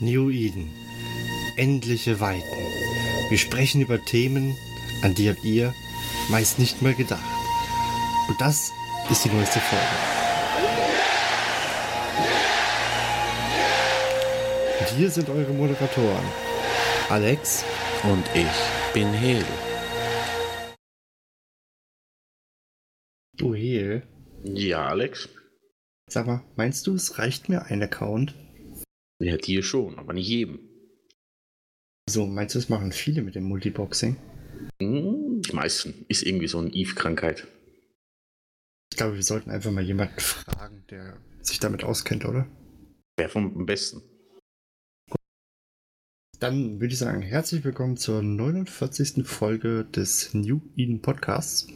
New Eden. Endliche Weiten. Wir sprechen über Themen, an die habt ihr meist nicht mal gedacht. Und das ist die neueste Folge. Und hier sind eure Moderatoren. Alex Und ich bin Hel. du Heel. Ja, Alex? Sag mal, meinst du, es reicht mir ein Account? Ja, dir schon, aber nicht jedem. So, meinst du, es machen viele mit dem Multiboxing? Hm, die meisten. Ist irgendwie so eine Eve-Krankheit. Ich glaube, wir sollten einfach mal jemanden fragen, der sich damit auskennt, oder? Wer vom besten? Dann würde ich sagen, herzlich willkommen zur 49. Folge des New Eden Podcasts.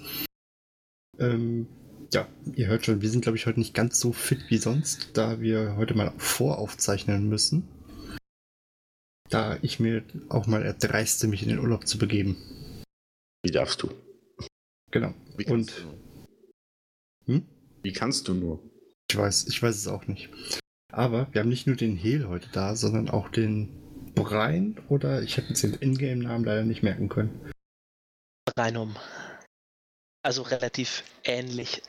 Ähm, ja, ihr hört schon, wir sind, glaube ich, heute nicht ganz so fit wie sonst, da wir heute mal voraufzeichnen müssen. Da ich mir auch mal erdreiste, mich in den Urlaub zu begeben. Wie darfst du? Genau. Wie Und kannst du nur? Hm? Wie kannst du nur? ich weiß, ich weiß es auch nicht. Aber wir haben nicht nur den Hehl heute da, sondern auch den Brian oder ich hätte jetzt den Ingame-Namen leider nicht merken können. Reinum. Also relativ ähnlich.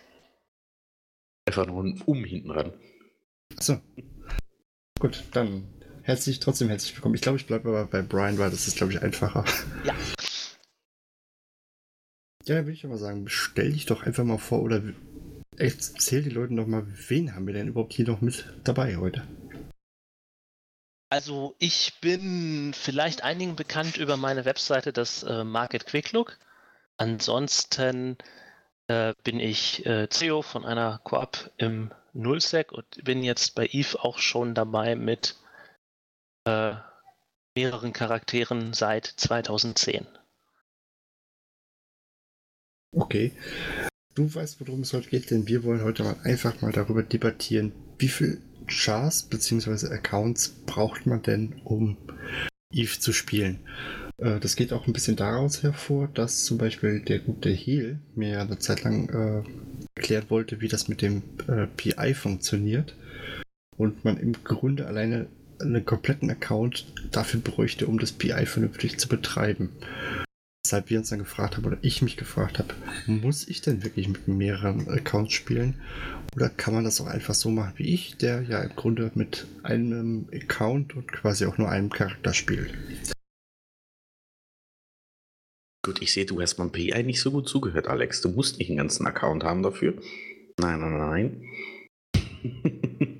Einfach nur ein Um hinten ran. So. Gut, dann herzlich, trotzdem herzlich willkommen. Ich glaube, ich bleibe aber bei Brian, weil das ist, glaube ich, einfacher. Ja. Ja, würde ich aber sagen, stell dich doch einfach mal vor oder erzähl den Leuten doch mal, wen haben wir denn überhaupt hier noch mit dabei heute? Also ich bin vielleicht einigen bekannt über meine Webseite, das äh, Market Quick Look. Ansonsten äh, bin ich äh, CEO von einer Koop im Nullsec und bin jetzt bei Eve auch schon dabei mit äh, mehreren Charakteren seit 2010. Okay. Du weißt, worum es heute geht, denn wir wollen heute mal einfach mal darüber debattieren, wie viel Chars bzw. Accounts braucht man denn, um Eve zu spielen. Äh, das geht auch ein bisschen daraus hervor, dass zum Beispiel der gute Heal mir eine Zeit lang äh, erklärt wollte, wie das mit dem äh, PI funktioniert. Und man im Grunde alleine einen kompletten Account dafür bräuchte, um das PI vernünftig zu betreiben. Weshalb wir uns dann gefragt haben, oder ich mich gefragt habe, muss ich denn wirklich mit mehreren Accounts spielen? Oder kann man das auch einfach so machen wie ich, der ja im Grunde mit einem Account und quasi auch nur einem Charakter spielt? Gut, ich sehe, du hast beim PI nicht so gut zugehört, Alex. Du musst nicht einen ganzen Account haben dafür. Nein, nein, nein.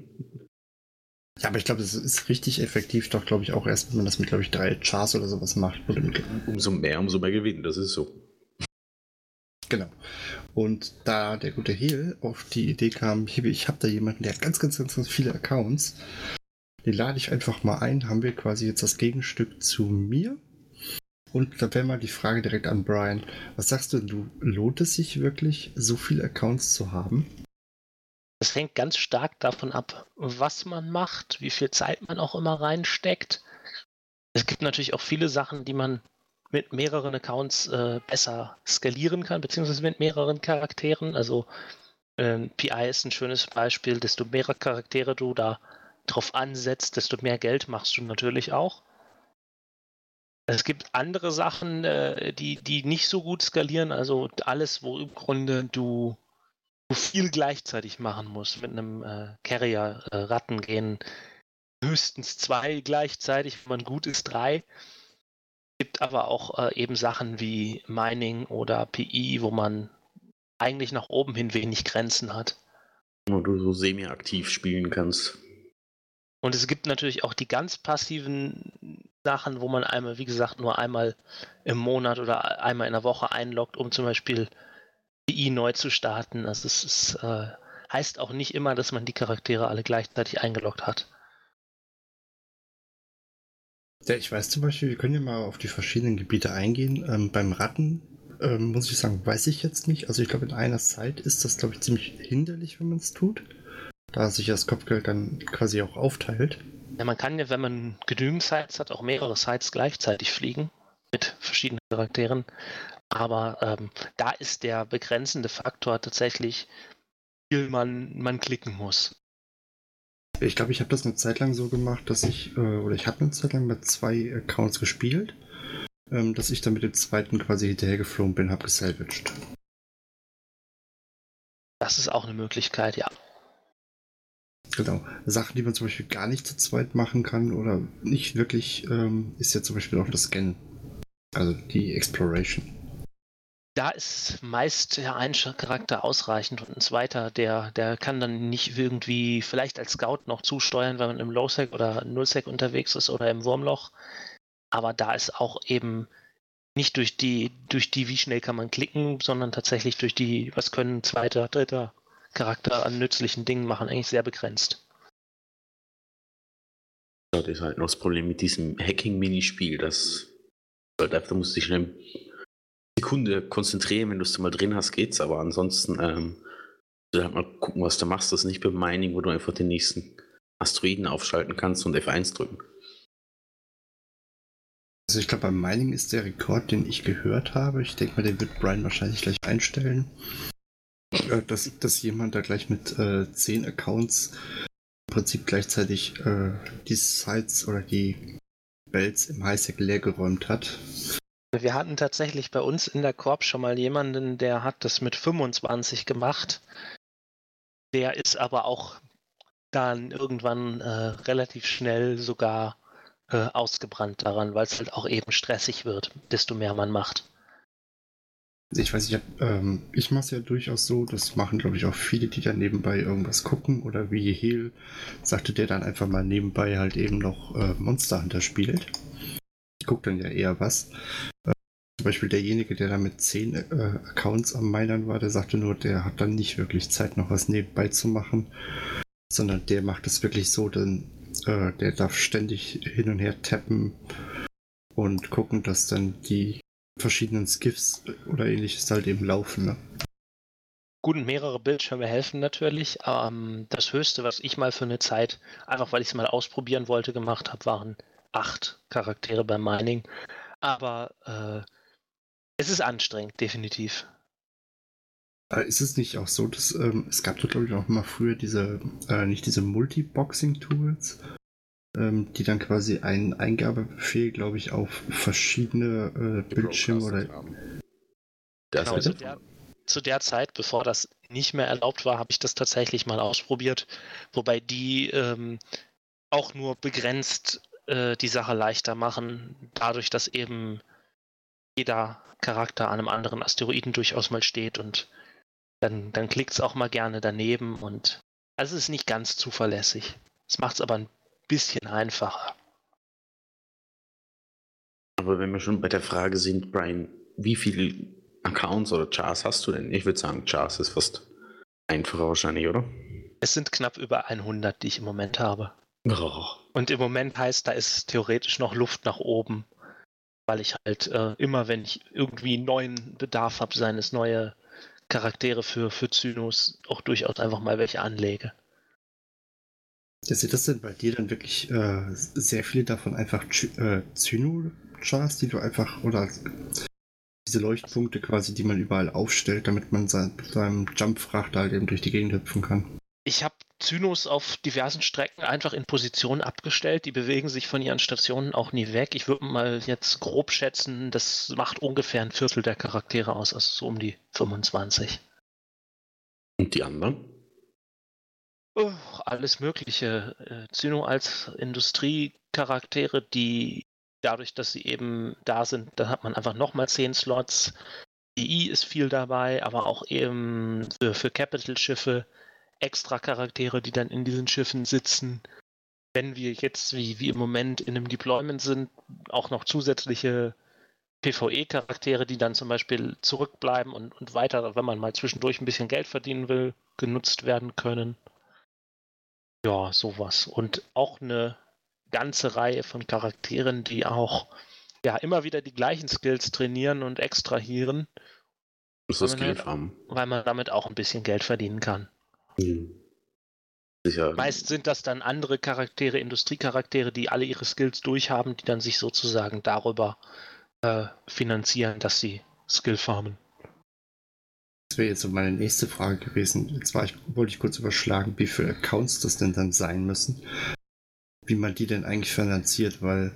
Ja, aber ich glaube, das ist richtig effektiv, doch glaube ich auch erst, wenn man das mit, glaube ich, drei Chars oder sowas macht. Umso mehr, umso mehr gewinnen. Das ist so. Genau. Und da der gute Heal auf die Idee kam, ich habe da jemanden, der hat ganz, ganz, ganz, ganz viele Accounts. Den lade ich einfach mal ein, haben wir quasi jetzt das Gegenstück zu mir. Und da wäre mal die Frage direkt an Brian. Was sagst du, du lohnt es sich wirklich, so viele Accounts zu haben? Es hängt ganz stark davon ab, was man macht, wie viel Zeit man auch immer reinsteckt. Es gibt natürlich auch viele Sachen, die man mit mehreren Accounts äh, besser skalieren kann, beziehungsweise mit mehreren Charakteren. Also ähm, PI ist ein schönes Beispiel. Desto mehr Charaktere du da drauf ansetzt, desto mehr Geld machst du natürlich auch. Es gibt andere Sachen, äh, die, die nicht so gut skalieren. Also alles, wo im Grunde du du viel gleichzeitig machen musst. Mit einem äh, Carrier äh, Ratten gehen höchstens zwei gleichzeitig, wenn man gut ist, drei. Gibt aber auch äh, eben Sachen wie Mining oder PI, wo man eigentlich nach oben hin wenig Grenzen hat. Wo du so semi-aktiv spielen kannst. Und es gibt natürlich auch die ganz passiven Sachen, wo man einmal, wie gesagt, nur einmal im Monat oder einmal in der Woche einloggt, um zum Beispiel PI neu zu starten. Also es ist, äh, heißt auch nicht immer, dass man die Charaktere alle gleichzeitig eingeloggt hat. Ja, ich weiß zum Beispiel, wir können ja mal auf die verschiedenen Gebiete eingehen. Ähm, beim Ratten ähm, muss ich sagen, weiß ich jetzt nicht. Also ich glaube, in einer Zeit ist das, glaube ich, ziemlich hinderlich, wenn man es tut. Da sich das Kopfgeld dann quasi auch aufteilt. Ja, man kann ja, wenn man genügend Sites hat, auch mehrere Sites gleichzeitig fliegen mit verschiedenen Charakteren. Aber ähm, da ist der begrenzende Faktor tatsächlich, wie viel man, man klicken muss. Ich glaube, ich habe das eine Zeit lang so gemacht, dass ich, äh, oder ich habe eine Zeit lang mit zwei Accounts gespielt, ähm, dass ich dann mit dem zweiten quasi hinterhergeflogen bin, habe gesalvaged. Das ist auch eine Möglichkeit, ja. Genau. Sachen, die man zum Beispiel gar nicht zu zweit machen kann oder nicht wirklich, ähm, ist ja zum Beispiel auch das Scannen. Also die Exploration. Da ist meist ja ein Charakter ausreichend und ein zweiter, der, der kann dann nicht irgendwie vielleicht als Scout noch zusteuern, wenn man im Low-Sec oder Null-Sec unterwegs ist oder im Wurmloch. Aber da ist auch eben nicht durch die, durch die, wie schnell kann man klicken, sondern tatsächlich durch die, was können zweiter, dritter Charakter an nützlichen Dingen machen, eigentlich sehr begrenzt. Ja, das ist halt noch das Problem mit diesem Hacking-Minispiel, das da musst du dich schnell Sekunde konzentrieren, wenn du es mal drin hast, geht's, aber ansonsten ähm, du halt mal gucken, was du machst. Das ist nicht beim Mining, wo du einfach den nächsten Asteroiden aufschalten kannst und F1 drücken. Also ich glaube, beim Mining ist der Rekord, den ich gehört habe, ich denke mal, den wird Brian wahrscheinlich gleich einstellen, dass, dass jemand da gleich mit äh, 10 Accounts im Prinzip gleichzeitig äh, die Sites oder die Bells im Highsec leer geräumt hat. Wir hatten tatsächlich bei uns in der Korb schon mal jemanden, der hat das mit 25 gemacht. Der ist aber auch dann irgendwann äh, relativ schnell sogar äh, ausgebrannt daran, weil es halt auch eben stressig wird, desto mehr man macht. Ich weiß, ich, ähm, ich mache es ja durchaus so, das machen glaube ich auch viele, die dann nebenbei irgendwas gucken oder wie Hehl sagte, der dann einfach mal nebenbei halt eben noch äh, Monster Hunter spielt. Ich gucke dann ja eher was. Zum Beispiel derjenige, der da mit zehn äh, Accounts am Minern war, der sagte nur, der hat dann nicht wirklich Zeit, noch was nebenbei zu machen, sondern der macht es wirklich so, denn äh, der darf ständig hin und her tappen und gucken, dass dann die verschiedenen Skiffs oder ähnliches halt eben laufen. Ne? Gut, mehrere Bildschirme helfen natürlich. Ähm, das Höchste, was ich mal für eine Zeit, einfach weil ich es mal ausprobieren wollte, gemacht habe, waren acht Charaktere beim Mining. Aber äh, es ist anstrengend, definitiv. Ist es nicht auch so, dass ähm, es gab doch, glaube ich, auch mal früher diese, äh, nicht diese Multiboxing-Tools, die dann quasi einen Eingabebefehl, glaube ich, auf verschiedene äh, Bildschirme oder. Genau, zu, der, zu der Zeit, bevor das nicht mehr erlaubt war, habe ich das tatsächlich mal ausprobiert, wobei die ähm, auch nur begrenzt äh, die Sache leichter machen, dadurch, dass eben jeder Charakter an einem anderen Asteroiden durchaus mal steht und dann, dann klickt es auch mal gerne daneben und also es ist nicht ganz zuverlässig. Es macht es aber ein bisschen einfacher. Aber wenn wir schon bei der Frage sind, Brian, wie viele Accounts oder Chars hast du denn? Ich würde sagen, Chars ist fast einfacher wahrscheinlich, oder? Es sind knapp über 100, die ich im Moment habe. Oh. Und im Moment heißt, da ist theoretisch noch Luft nach oben weil ich halt äh, immer, wenn ich irgendwie neuen Bedarf habe, seien es neue Charaktere für, für Zynos, auch durchaus einfach mal welche anlege. Ja, sind das denn bei dir dann wirklich äh, sehr viele davon einfach äh, Zyno-Chars, die du einfach, oder diese Leuchtpunkte quasi, die man überall aufstellt, damit man sein, seinem Jump-Frachter halt eben durch die Gegend hüpfen kann? Ich habe Zynos auf diversen Strecken einfach in Position abgestellt. Die bewegen sich von ihren Stationen auch nie weg. Ich würde mal jetzt grob schätzen, das macht ungefähr ein Viertel der Charaktere aus, also so um die 25. Und die anderen? Alles Mögliche. Äh, Zyno als Industriecharaktere, die dadurch, dass sie eben da sind, dann hat man einfach nochmal 10 Slots. DI ist viel dabei, aber auch eben für, für Capital-Schiffe extra Charaktere, die dann in diesen Schiffen sitzen. Wenn wir jetzt, wie, wie im Moment in einem Deployment sind, auch noch zusätzliche PvE-Charaktere, die dann zum Beispiel zurückbleiben und, und weiter, wenn man mal zwischendurch ein bisschen Geld verdienen will, genutzt werden können. Ja, sowas. Und auch eine ganze Reihe von Charakteren, die auch ja immer wieder die gleichen Skills trainieren und extrahieren. Das ist Skill halt, weil man damit auch ein bisschen Geld verdienen kann. Mhm. Sicher. Meist sind das dann andere Charaktere, Industriecharaktere, die alle ihre Skills durchhaben, die dann sich sozusagen darüber äh, finanzieren, dass sie Skill farmen. Das wäre jetzt so meine nächste Frage gewesen. Jetzt war ich, wollte ich kurz überschlagen, wie viele Accounts das denn dann sein müssen. Wie man die denn eigentlich finanziert, weil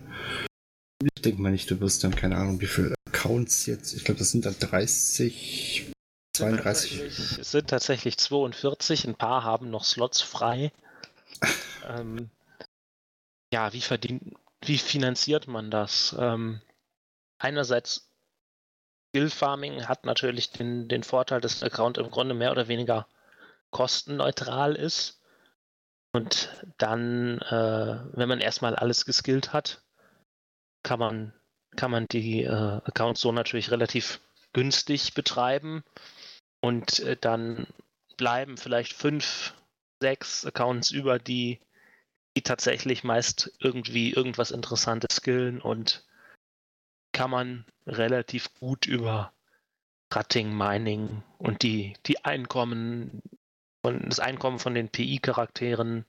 ich denke mal nicht, du wirst dann keine Ahnung, wie viele Accounts jetzt, ich glaube, das sind dann 30, 32. Es sind tatsächlich 42, ein paar haben noch Slots frei. ähm, ja, wie verdient, wie finanziert man das? Ähm, einerseits Skill Farming hat natürlich den, den Vorteil, dass der Account im Grunde mehr oder weniger kostenneutral ist. Und dann, äh, wenn man erstmal alles geskillt hat, kann man, kann man die äh, Accounts so natürlich relativ günstig betreiben. Und äh, dann bleiben vielleicht fünf, sechs Accounts über, die, die tatsächlich meist irgendwie irgendwas Interessantes skillen und kann man relativ gut über Cutting, Mining und die, die Einkommen, von, das Einkommen von den PI-Charakteren,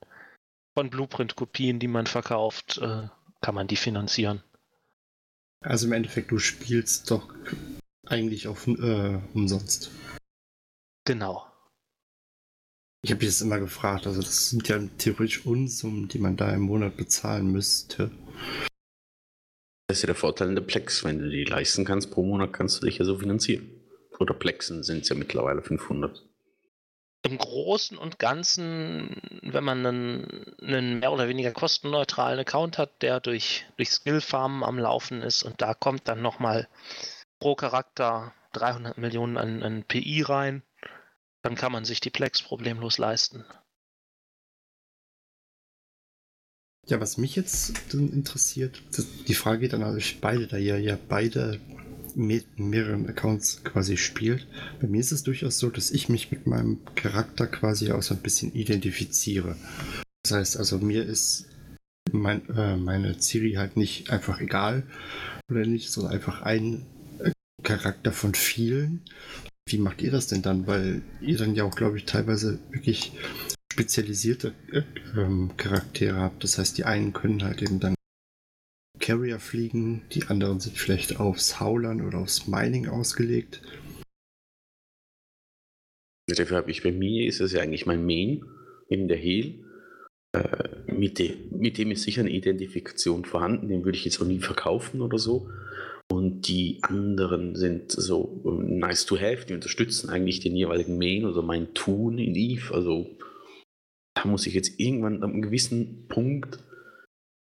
von Blueprint-Kopien, die man verkauft, äh, kann man die finanzieren. Also im Endeffekt, du spielst doch eigentlich auf äh, umsonst. Genau. Ich habe jetzt immer gefragt, also das sind ja theoretisch Unsummen, die man da im Monat bezahlen müsste. Das ist ja der Vorteil in der Plex. Wenn du die leisten kannst pro Monat, kannst du dich ja so finanzieren. Oder Plexen sind es ja mittlerweile 500. Im Großen und Ganzen, wenn man einen, einen, mehr oder weniger kostenneutralen Account hat, der durch, durch Skillfarmen am Laufen ist und da kommt dann nochmal pro Charakter 300 Millionen an, an PI rein, dann kann man sich die Plex problemlos leisten. Ja, was mich jetzt interessiert, die Frage geht an euch beide, da ihr ja beide mit mehreren Accounts quasi spielt. Bei mir ist es durchaus so, dass ich mich mit meinem Charakter quasi auch so ein bisschen identifiziere. Das heißt also, mir ist mein, äh, meine Ciri halt nicht einfach egal oder nicht, sondern einfach ein Charakter von vielen. Wie macht ihr das denn dann? Weil ihr dann ja auch, glaube ich, teilweise wirklich spezialisierte äh, ähm, Charaktere habt. Das heißt, die einen können halt eben dann Carrier fliegen, die anderen sind vielleicht aufs Howlern oder aufs Mining ausgelegt. Dafür habe ich bei mir, ist es ja eigentlich mein Main in der Heal. Äh, mit, de, mit dem ist sicher eine Identifikation vorhanden, den würde ich jetzt auch nie verkaufen oder so. Und die anderen sind so ähm, nice to have, die unterstützen eigentlich den jeweiligen Main oder mein Tun in Eve. Also da muss ich jetzt irgendwann an einem gewissen Punkt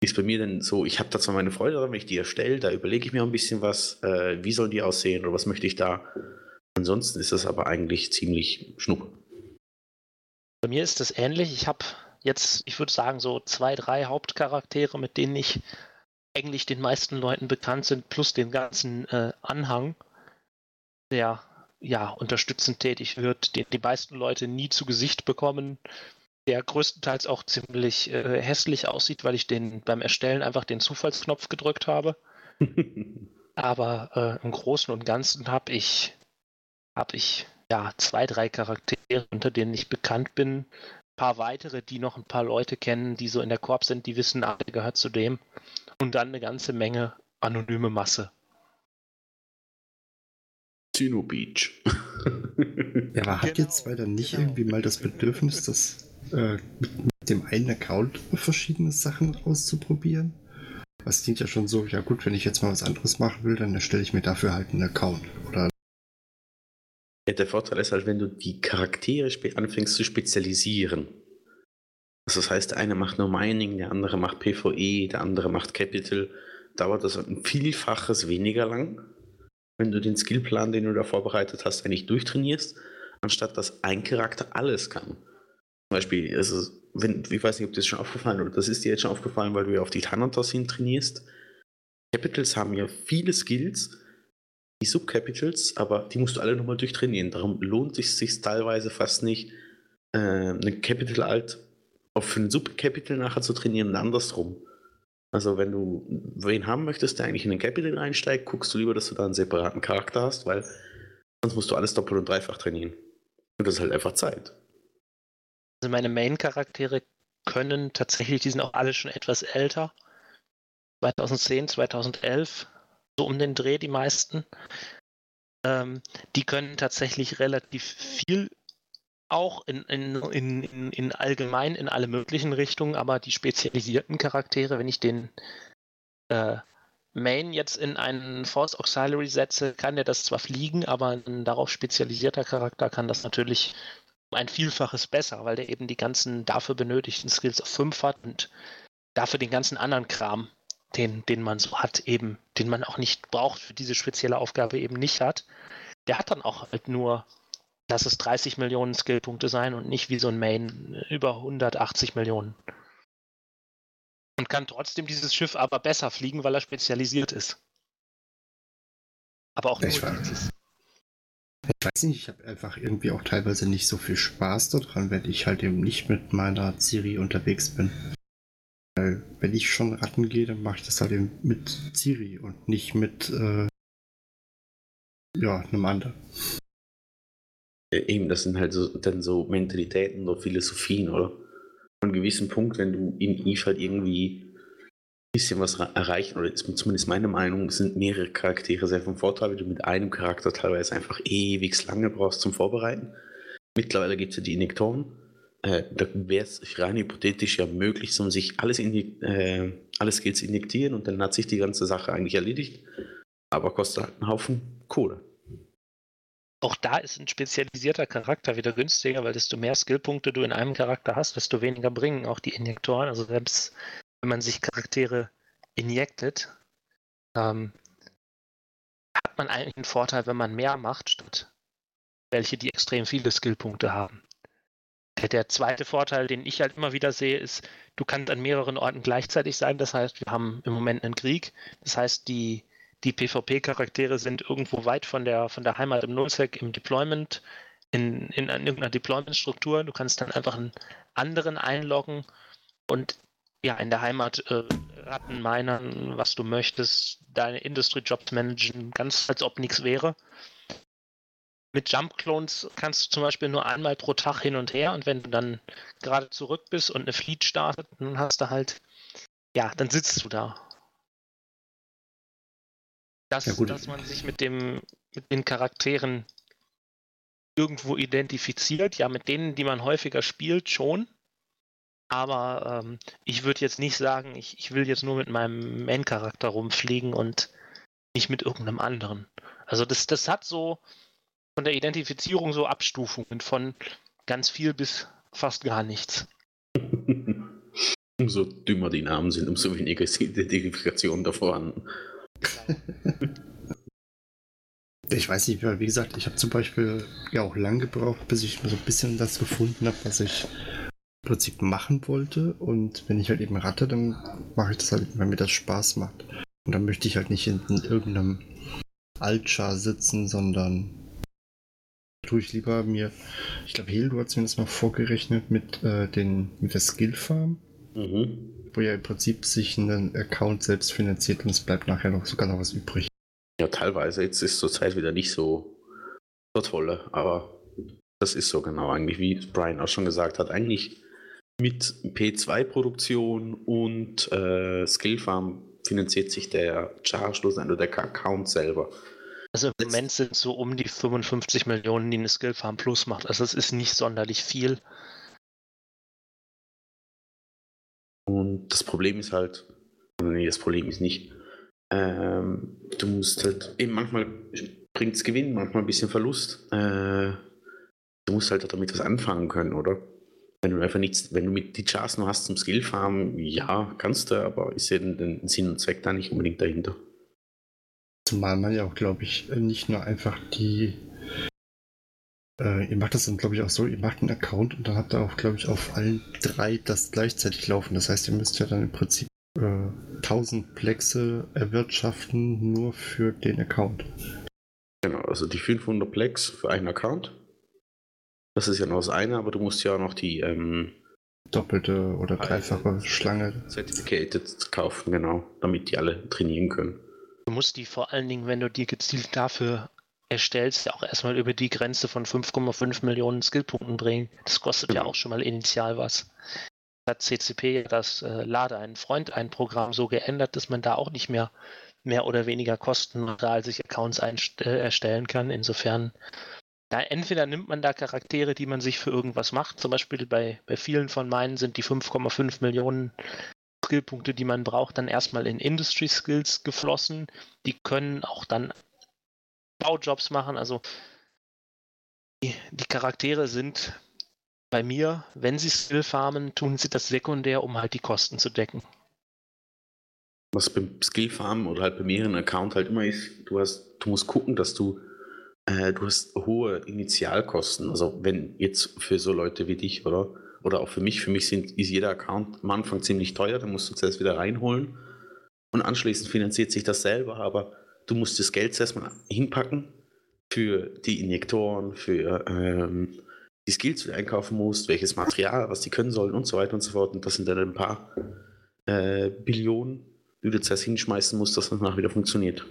ist bei mir dann so, ich habe da zwar meine Freude daran, wenn ich die erstelle, da überlege ich mir ein bisschen was, äh, wie sollen die aussehen oder was möchte ich da. Ansonsten ist das aber eigentlich ziemlich schnuppe. Bei mir ist das ähnlich. Ich habe jetzt, ich würde sagen, so zwei, drei Hauptcharaktere, mit denen ich eigentlich den meisten Leuten bekannt sind, plus den ganzen äh, Anhang, der ja unterstützend tätig wird, den die meisten Leute nie zu Gesicht bekommen, der größtenteils auch ziemlich äh, hässlich aussieht, weil ich den beim Erstellen einfach den Zufallsknopf gedrückt habe. Aber äh, im Großen und Ganzen habe ich, hab ich ja zwei, drei Charaktere, unter denen ich bekannt bin. Ein paar weitere, die noch ein paar Leute kennen, die so in der Korb sind, die wissen, ah, der gehört zu dem. Und dann eine ganze Menge anonyme Masse. Sino Beach. ja, aber hat genau, jetzt weiter nicht genau. irgendwie mal das Bedürfnis, das äh, mit dem einen Account verschiedene Sachen auszuprobieren. Das klingt ja schon so, ja gut, wenn ich jetzt mal was anderes machen will, dann erstelle ich mir dafür halt einen Account. Oder ja, der Vorteil ist halt, wenn du die Charaktere anfängst zu spezialisieren. Also das heißt, der eine macht nur Mining, der andere macht PvE, der andere macht Capital. Dauert das ein Vielfaches weniger lang, wenn du den Skillplan, den du da vorbereitet hast, eigentlich durchtrainierst, anstatt dass ein Charakter alles kann. Beispiel, also, wenn, ich weiß nicht, ob das schon aufgefallen ist, oder das ist dir jetzt schon aufgefallen, weil du ja auf die Thanatos hin trainierst. Capitals haben ja viele Skills, die Subcapitals, aber die musst du alle nochmal durchtrainieren. Darum lohnt es sich teilweise fast nicht, äh, eine Capital Alt auf einen Subcapital nachher zu trainieren und andersrum. Also wenn du wen haben möchtest, der eigentlich in den Capital einsteigt, guckst du lieber, dass du da einen separaten Charakter hast, weil sonst musst du alles doppelt und dreifach trainieren. Und das ist halt einfach Zeit. Also meine Main-Charaktere können tatsächlich, die sind auch alle schon etwas älter. 2010, 2011, so um den Dreh die meisten. Ähm, die können tatsächlich relativ viel auch in, in, in, in, allgemein in alle möglichen Richtungen, aber die spezialisierten Charaktere, wenn ich den äh, Main jetzt in einen Force Auxiliary setze, kann der das zwar fliegen, aber ein darauf spezialisierter Charakter kann das natürlich ein Vielfaches besser, weil der eben die ganzen dafür benötigten Skills auf 5 hat und dafür den ganzen anderen Kram, den, den man so hat, eben, den man auch nicht braucht für diese spezielle Aufgabe eben nicht hat. Der hat dann auch halt nur, lass es 30 Millionen Skillpunkte sein und nicht wie so ein Main über 180 Millionen. Und kann trotzdem dieses Schiff aber besser fliegen, weil er spezialisiert ist. Aber auch ich nur dieses. Ich weiß nicht, ich habe einfach irgendwie auch teilweise nicht so viel Spaß daran, wenn ich halt eben nicht mit meiner Siri unterwegs bin. Weil wenn ich schon Ratten gehe, dann mache ich das halt eben mit Siri und nicht mit äh, ja, einem anderen. Eben, das sind halt so, dann so Mentalitäten oder Philosophien, oder? Von einem gewissen Punkt, wenn du in Eve halt irgendwie bisschen was erreichen, oder ist zumindest meine Meinung, sind mehrere Charaktere sehr vom Vorteil, weil du mit einem Charakter teilweise einfach ewig lange brauchst zum Vorbereiten. Mittlerweile gibt es ja die Injektoren äh, da wäre es rein hypothetisch ja möglich, um sich alles, äh, alle Skills injektieren und dann hat sich die ganze Sache eigentlich erledigt. Aber kostet halt einen Haufen Kohle. Auch da ist ein spezialisierter Charakter wieder günstiger, weil desto mehr Skillpunkte du in einem Charakter hast, desto weniger bringen auch die Injektoren. Also selbst wenn man sich Charaktere injektet, ähm, hat man eigentlich einen Vorteil, wenn man mehr macht, statt welche, die extrem viele Skillpunkte haben. Der zweite Vorteil, den ich halt immer wieder sehe, ist, du kannst an mehreren Orten gleichzeitig sein. Das heißt, wir haben im Moment einen Krieg. Das heißt, die, die PvP-Charaktere sind irgendwo weit von der, von der Heimat im Nullsec im Deployment, in, in, in irgendeiner Deployment-Struktur. Du kannst dann einfach einen anderen einloggen und ja, in der Heimat äh, Ratten, Minern, was du möchtest, deine Industry-Jobs managen, ganz als ob nichts wäre. Mit Jump Clones kannst du zum Beispiel nur einmal pro Tag hin und her und wenn du dann gerade zurück bist und eine Fleet startet, dann hast du halt, ja, dann sitzt du da. Das, ja, dass man sich mit dem, mit den Charakteren irgendwo identifiziert, ja, mit denen, die man häufiger spielt, schon. Aber ähm, ich würde jetzt nicht sagen, ich, ich will jetzt nur mit meinem Main-Charakter rumfliegen und nicht mit irgendeinem anderen. Also das, das hat so, von der Identifizierung so Abstufungen von ganz viel bis fast gar nichts. umso dümmer die Namen sind, umso weniger ist die Identifikation da vorhanden. Ich weiß nicht, wie gesagt, ich habe zum Beispiel ja auch lang gebraucht, bis ich so ein bisschen das gefunden habe, was ich Prinzip machen wollte. Und wenn ich halt eben ratte, dann mache ich das halt, weil mir das Spaß macht. Und dann möchte ich halt nicht in, in irgendeinem Altchar sitzen, sondern tue ich lieber mir, ich glaube, Hildo hat zumindest mal vorgerechnet mit, äh, den, mit der Skill Farm, mhm. wo ja im Prinzip sich ein Account selbst finanziert und es bleibt nachher noch sogar noch was übrig. Ja, teilweise. Jetzt ist zur Zeit wieder nicht so, so tolle, aber das ist so genau eigentlich, wie Brian auch schon gesagt hat. Eigentlich mit P2-Produktion und äh, Skillfarm finanziert sich der Char schlussendlich oder der Account selber. Also im Moment sind es so um die 55 Millionen, die eine Skillfarm Plus macht. Also es ist nicht sonderlich viel. Und das Problem ist halt, nee, das Problem ist nicht, ähm, du musst halt, eben manchmal bringt es Gewinn, manchmal ein bisschen Verlust. Äh, du musst halt damit was anfangen können, oder? Wenn du einfach nichts, wenn du mit die Chars nur hast zum Skillfarmen, ja, kannst du, aber ist ja den, den Sinn und Zweck da nicht unbedingt dahinter. Zumal man ja auch, glaube ich, nicht nur einfach die. Äh, ihr macht das dann, glaube ich, auch so, ihr macht einen Account und dann habt ihr auch, glaube ich, auf allen drei das gleichzeitig laufen. Das heißt, ihr müsst ja dann im Prinzip äh, 1000 Plexe erwirtschaften nur für den Account. Genau, also die 500 Plex für einen Account. Das ist ja noch das eine, aber du musst ja auch noch die ähm, doppelte oder dreifache Schlange. Certificated kaufen, genau, damit die alle trainieren können. Du musst die vor allen Dingen, wenn du die gezielt dafür erstellst, ja auch erstmal über die Grenze von 5,5 Millionen Skillpunkten bringen. Das kostet ja auch schon mal initial was. Hat CCP das äh, Lade einen Freund ein Programm so geändert, dass man da auch nicht mehr mehr oder weniger kostenneutral sich Accounts äh, erstellen kann. Insofern, ja, entweder nimmt man da Charaktere, die man sich für irgendwas macht. Zum Beispiel bei, bei vielen von meinen sind die 5,5 Millionen Skillpunkte, die man braucht, dann erstmal in Industry Skills geflossen. Die können auch dann Baujobs machen. Also die, die Charaktere sind bei mir, wenn sie Skill farmen, tun sie das sekundär, um halt die Kosten zu decken. Was beim Skill farmen oder halt bei mehreren Account halt immer ist, du hast, du musst gucken, dass du äh, du hast hohe Initialkosten. Also wenn jetzt für so Leute wie dich, oder? Oder auch für mich, für mich sind, ist jeder Account am Anfang ziemlich teuer, dann musst du zuerst wieder reinholen und anschließend finanziert sich das selber, aber du musst das Geld zuerst mal hinpacken für die Injektoren, für ähm, die Skills, die du einkaufen musst, welches Material, was die können sollen und so weiter und so fort. Und das sind dann ein paar äh, Billionen, die du zuerst hinschmeißen musst, dass das danach wieder funktioniert.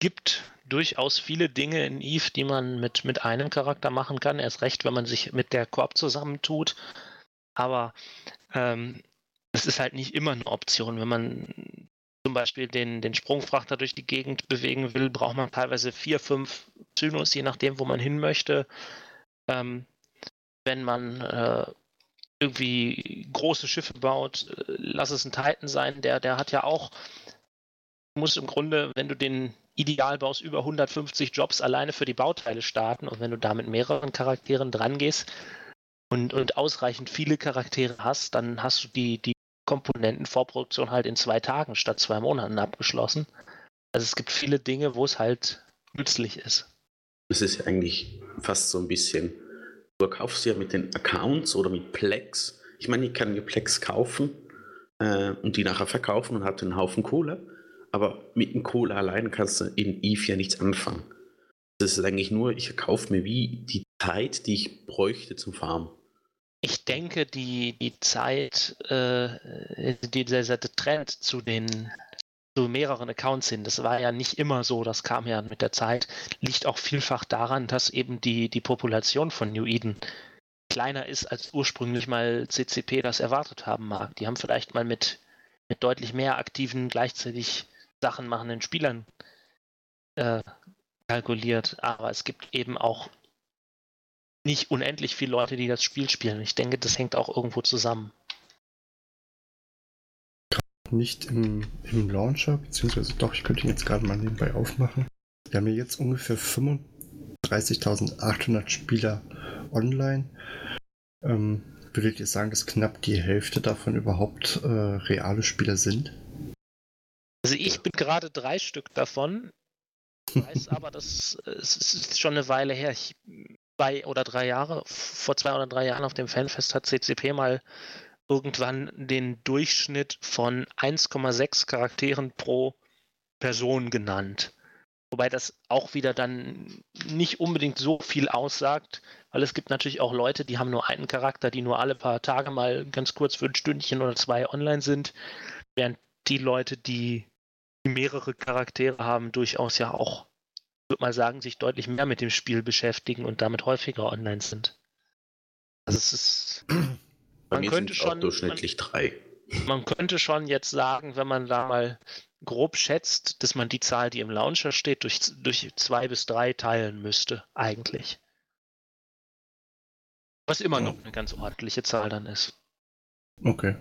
Gibt durchaus viele Dinge in Eve, die man mit, mit einem Charakter machen kann. Erst recht, wenn man sich mit der Korb zusammentut. Aber ähm, ist halt nicht immer eine Option. Wenn man zum Beispiel den, den Sprungfrachter durch die Gegend bewegen will, braucht man teilweise vier, fünf Zynos, je nachdem, wo man hin möchte. Ähm, wenn man äh, irgendwie große Schiffe baut, äh, lass es ein Titan sein, der, der hat ja auch, muss im Grunde, wenn du den ideal baust, über 150 Jobs alleine für die Bauteile starten und wenn du da mit mehreren Charakteren dran gehst und, und ausreichend viele Charaktere hast, dann hast du die, die Komponentenvorproduktion halt in zwei Tagen statt zwei Monaten abgeschlossen. Also es gibt viele Dinge, wo es halt nützlich ist. Es ist ja eigentlich fast so ein bisschen, du kaufst ja mit den Accounts oder mit Plex. Ich meine, ich kann mir Plex kaufen äh, und die nachher verkaufen und habe einen Haufen Kohle. Aber mit dem Kohle allein kannst du in Eve ja nichts anfangen. Das ist eigentlich nur, ich kaufe mir wie die Zeit, die ich bräuchte zum Farmen. Ich denke, die, die Zeit, äh, dieser Trend zu den zu mehreren Accounts hin, das war ja nicht immer so, das kam ja mit der Zeit, liegt auch vielfach daran, dass eben die, die Population von New Eden kleiner ist, als ursprünglich mal CCP das erwartet haben mag. Die haben vielleicht mal mit, mit deutlich mehr aktiven, gleichzeitig Sachen machenden Spielern äh, kalkuliert, aber es gibt eben auch nicht unendlich viele Leute, die das Spiel spielen. Ich denke, das hängt auch irgendwo zusammen. Nicht im, im Launcher, beziehungsweise doch, ich könnte ihn jetzt gerade mal nebenbei aufmachen. Wir haben hier jetzt ungefähr 35.800 Spieler online. Ähm, würdet ihr sagen, dass knapp die Hälfte davon überhaupt äh, reale Spieler sind? Also ich bin gerade drei Stück davon. Weiß aber, das es ist schon eine Weile her. Ich zwei oder drei Jahre, vor zwei oder drei Jahren auf dem Fanfest hat CCP mal irgendwann den Durchschnitt von 1,6 Charakteren pro Person genannt. Wobei das auch wieder dann nicht unbedingt so viel aussagt, weil es gibt natürlich auch Leute, die haben nur einen Charakter, die nur alle paar Tage mal ganz kurz für ein Stündchen oder zwei online sind, während die Leute, die mehrere Charaktere haben, durchaus ja auch würde mal sagen, sich deutlich mehr mit dem Spiel beschäftigen und damit häufiger online sind. Also es ist. man könnte schon. durchschnittlich man, drei. Man könnte schon jetzt sagen, wenn man da mal grob schätzt, dass man die Zahl, die im Launcher steht, durch, durch zwei bis drei teilen müsste, eigentlich. Was immer noch eine ganz ordentliche Zahl dann ist. Okay.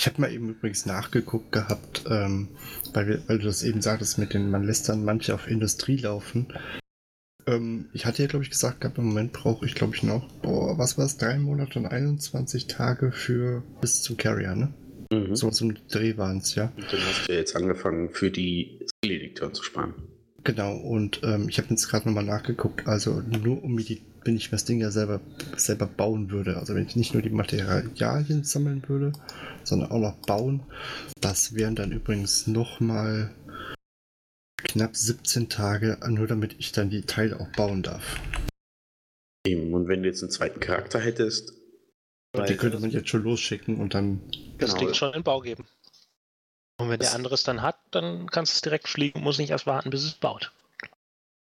Ich habe mal eben übrigens nachgeguckt gehabt, ähm, weil, wir, weil du das eben sagtest, mit den, man lässt dann manche auf Industrie laufen. Ähm, ich hatte ja, glaube ich, gesagt gehabt, im Moment brauche ich, glaube ich, noch, boah, was war es, drei Monate und 21 Tage für bis zum Carrier, ne? Mhm. So zum Dreh waren es, ja. Und dann hast du jetzt angefangen, für die Skill-Editoren zu sparen. Genau, und ähm, ich habe jetzt gerade nochmal nachgeguckt, also nur um mir die, wenn ich das Ding ja selber, selber bauen würde, also wenn ich nicht nur die Materialien sammeln würde, sondern auch noch bauen, das wären dann übrigens nochmal knapp 17 Tage, nur damit ich dann die Teile auch bauen darf. Eben, und wenn du jetzt einen zweiten Charakter hättest, die könnte man jetzt schon losschicken und dann. Das genau. schon in Bau geben. Und wenn das der andere es dann hat, dann kannst du es direkt fliegen, muss nicht erst warten, bis es baut.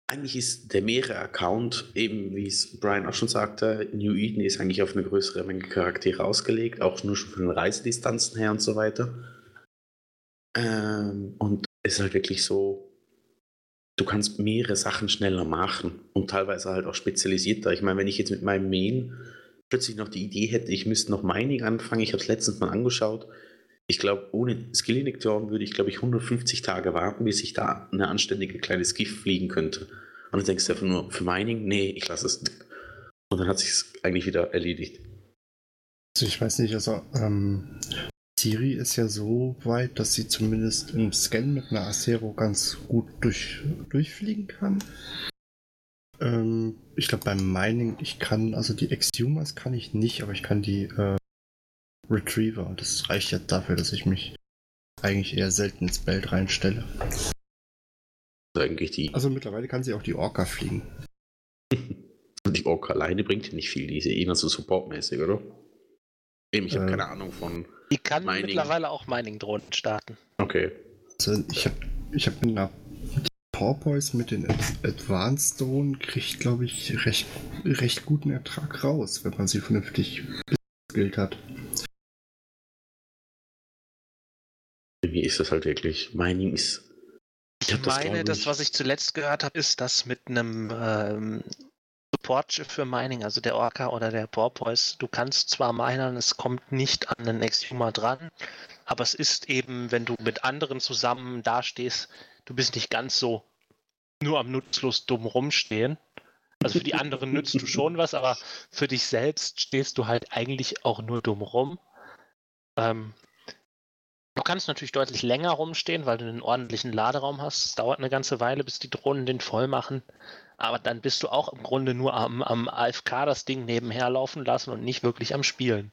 Eigentlich ist der Meere-Account, eben wie es Brian auch schon sagte, New Eden ist eigentlich auf eine größere Menge Charaktere ausgelegt, auch nur schon von den Reisedistanzen her und so weiter. Ähm, und es ist halt wirklich so, du kannst mehrere Sachen schneller machen und teilweise halt auch spezialisierter. Ich meine, wenn ich jetzt mit meinem Main plötzlich noch die Idee hätte, ich müsste noch Mining anfangen, ich habe es letztens mal angeschaut. Ich glaube, ohne Skill-Injektoren würde ich, glaube ich, 150 Tage warten, bis ich da eine anständige kleine Skiff fliegen könnte. Und dann denkst du einfach nur, für Mining? Nee, ich lasse es. Und dann hat sich es eigentlich wieder erledigt. Also ich weiß nicht, also ähm, Siri ist ja so weit, dass sie zumindest im Scan mit einer Acero ganz gut durch, durchfliegen kann. Ähm, ich glaube beim Mining, ich kann, also die Exhumers kann ich nicht, aber ich kann die äh, Retriever. Und das reicht ja dafür, dass ich mich eigentlich eher selten ins Belt reinstelle. Also eigentlich die, Also mittlerweile kann sie auch die Orca fliegen. die Orca alleine bringt ja nicht viel, die ist ja eher so supportmäßig, oder? Eben, ich habe Äh. keine Ahnung von. Die kann Mining. mittlerweile auch Mining-Drohnen starten. Okay. Also ich habe ich hab mit einer mit Porpoise mit den Ad- Advanced Drohnen kriegt, glaube ich, recht, recht guten Ertrag raus, wenn man sie vernünftig geskillt hat. Wie ist das halt wirklich? Mining ist. Ich das, meine, das, ich- was ich zuletzt gehört habe, ist, dass mit einem ähm, Support-Schiff für Mining, also der Orca oder der Porpoise, du kannst zwar minern, es kommt nicht an den Exhumer dran, aber es ist eben, wenn du mit anderen zusammen dastehst, du bist nicht ganz so nur am nutzlos dumm rumstehen. Also für die anderen nützt du schon was, aber für dich selbst stehst du halt eigentlich auch nur dumm rum. Ähm, du kannst natürlich deutlich länger rumstehen, weil du einen ordentlichen Laderaum hast. Es dauert eine ganze Weile, bis die Drohnen den voll machen. Aber dann bist du auch im Grunde nur am, am AFK das Ding nebenher laufen lassen und nicht wirklich am Spielen.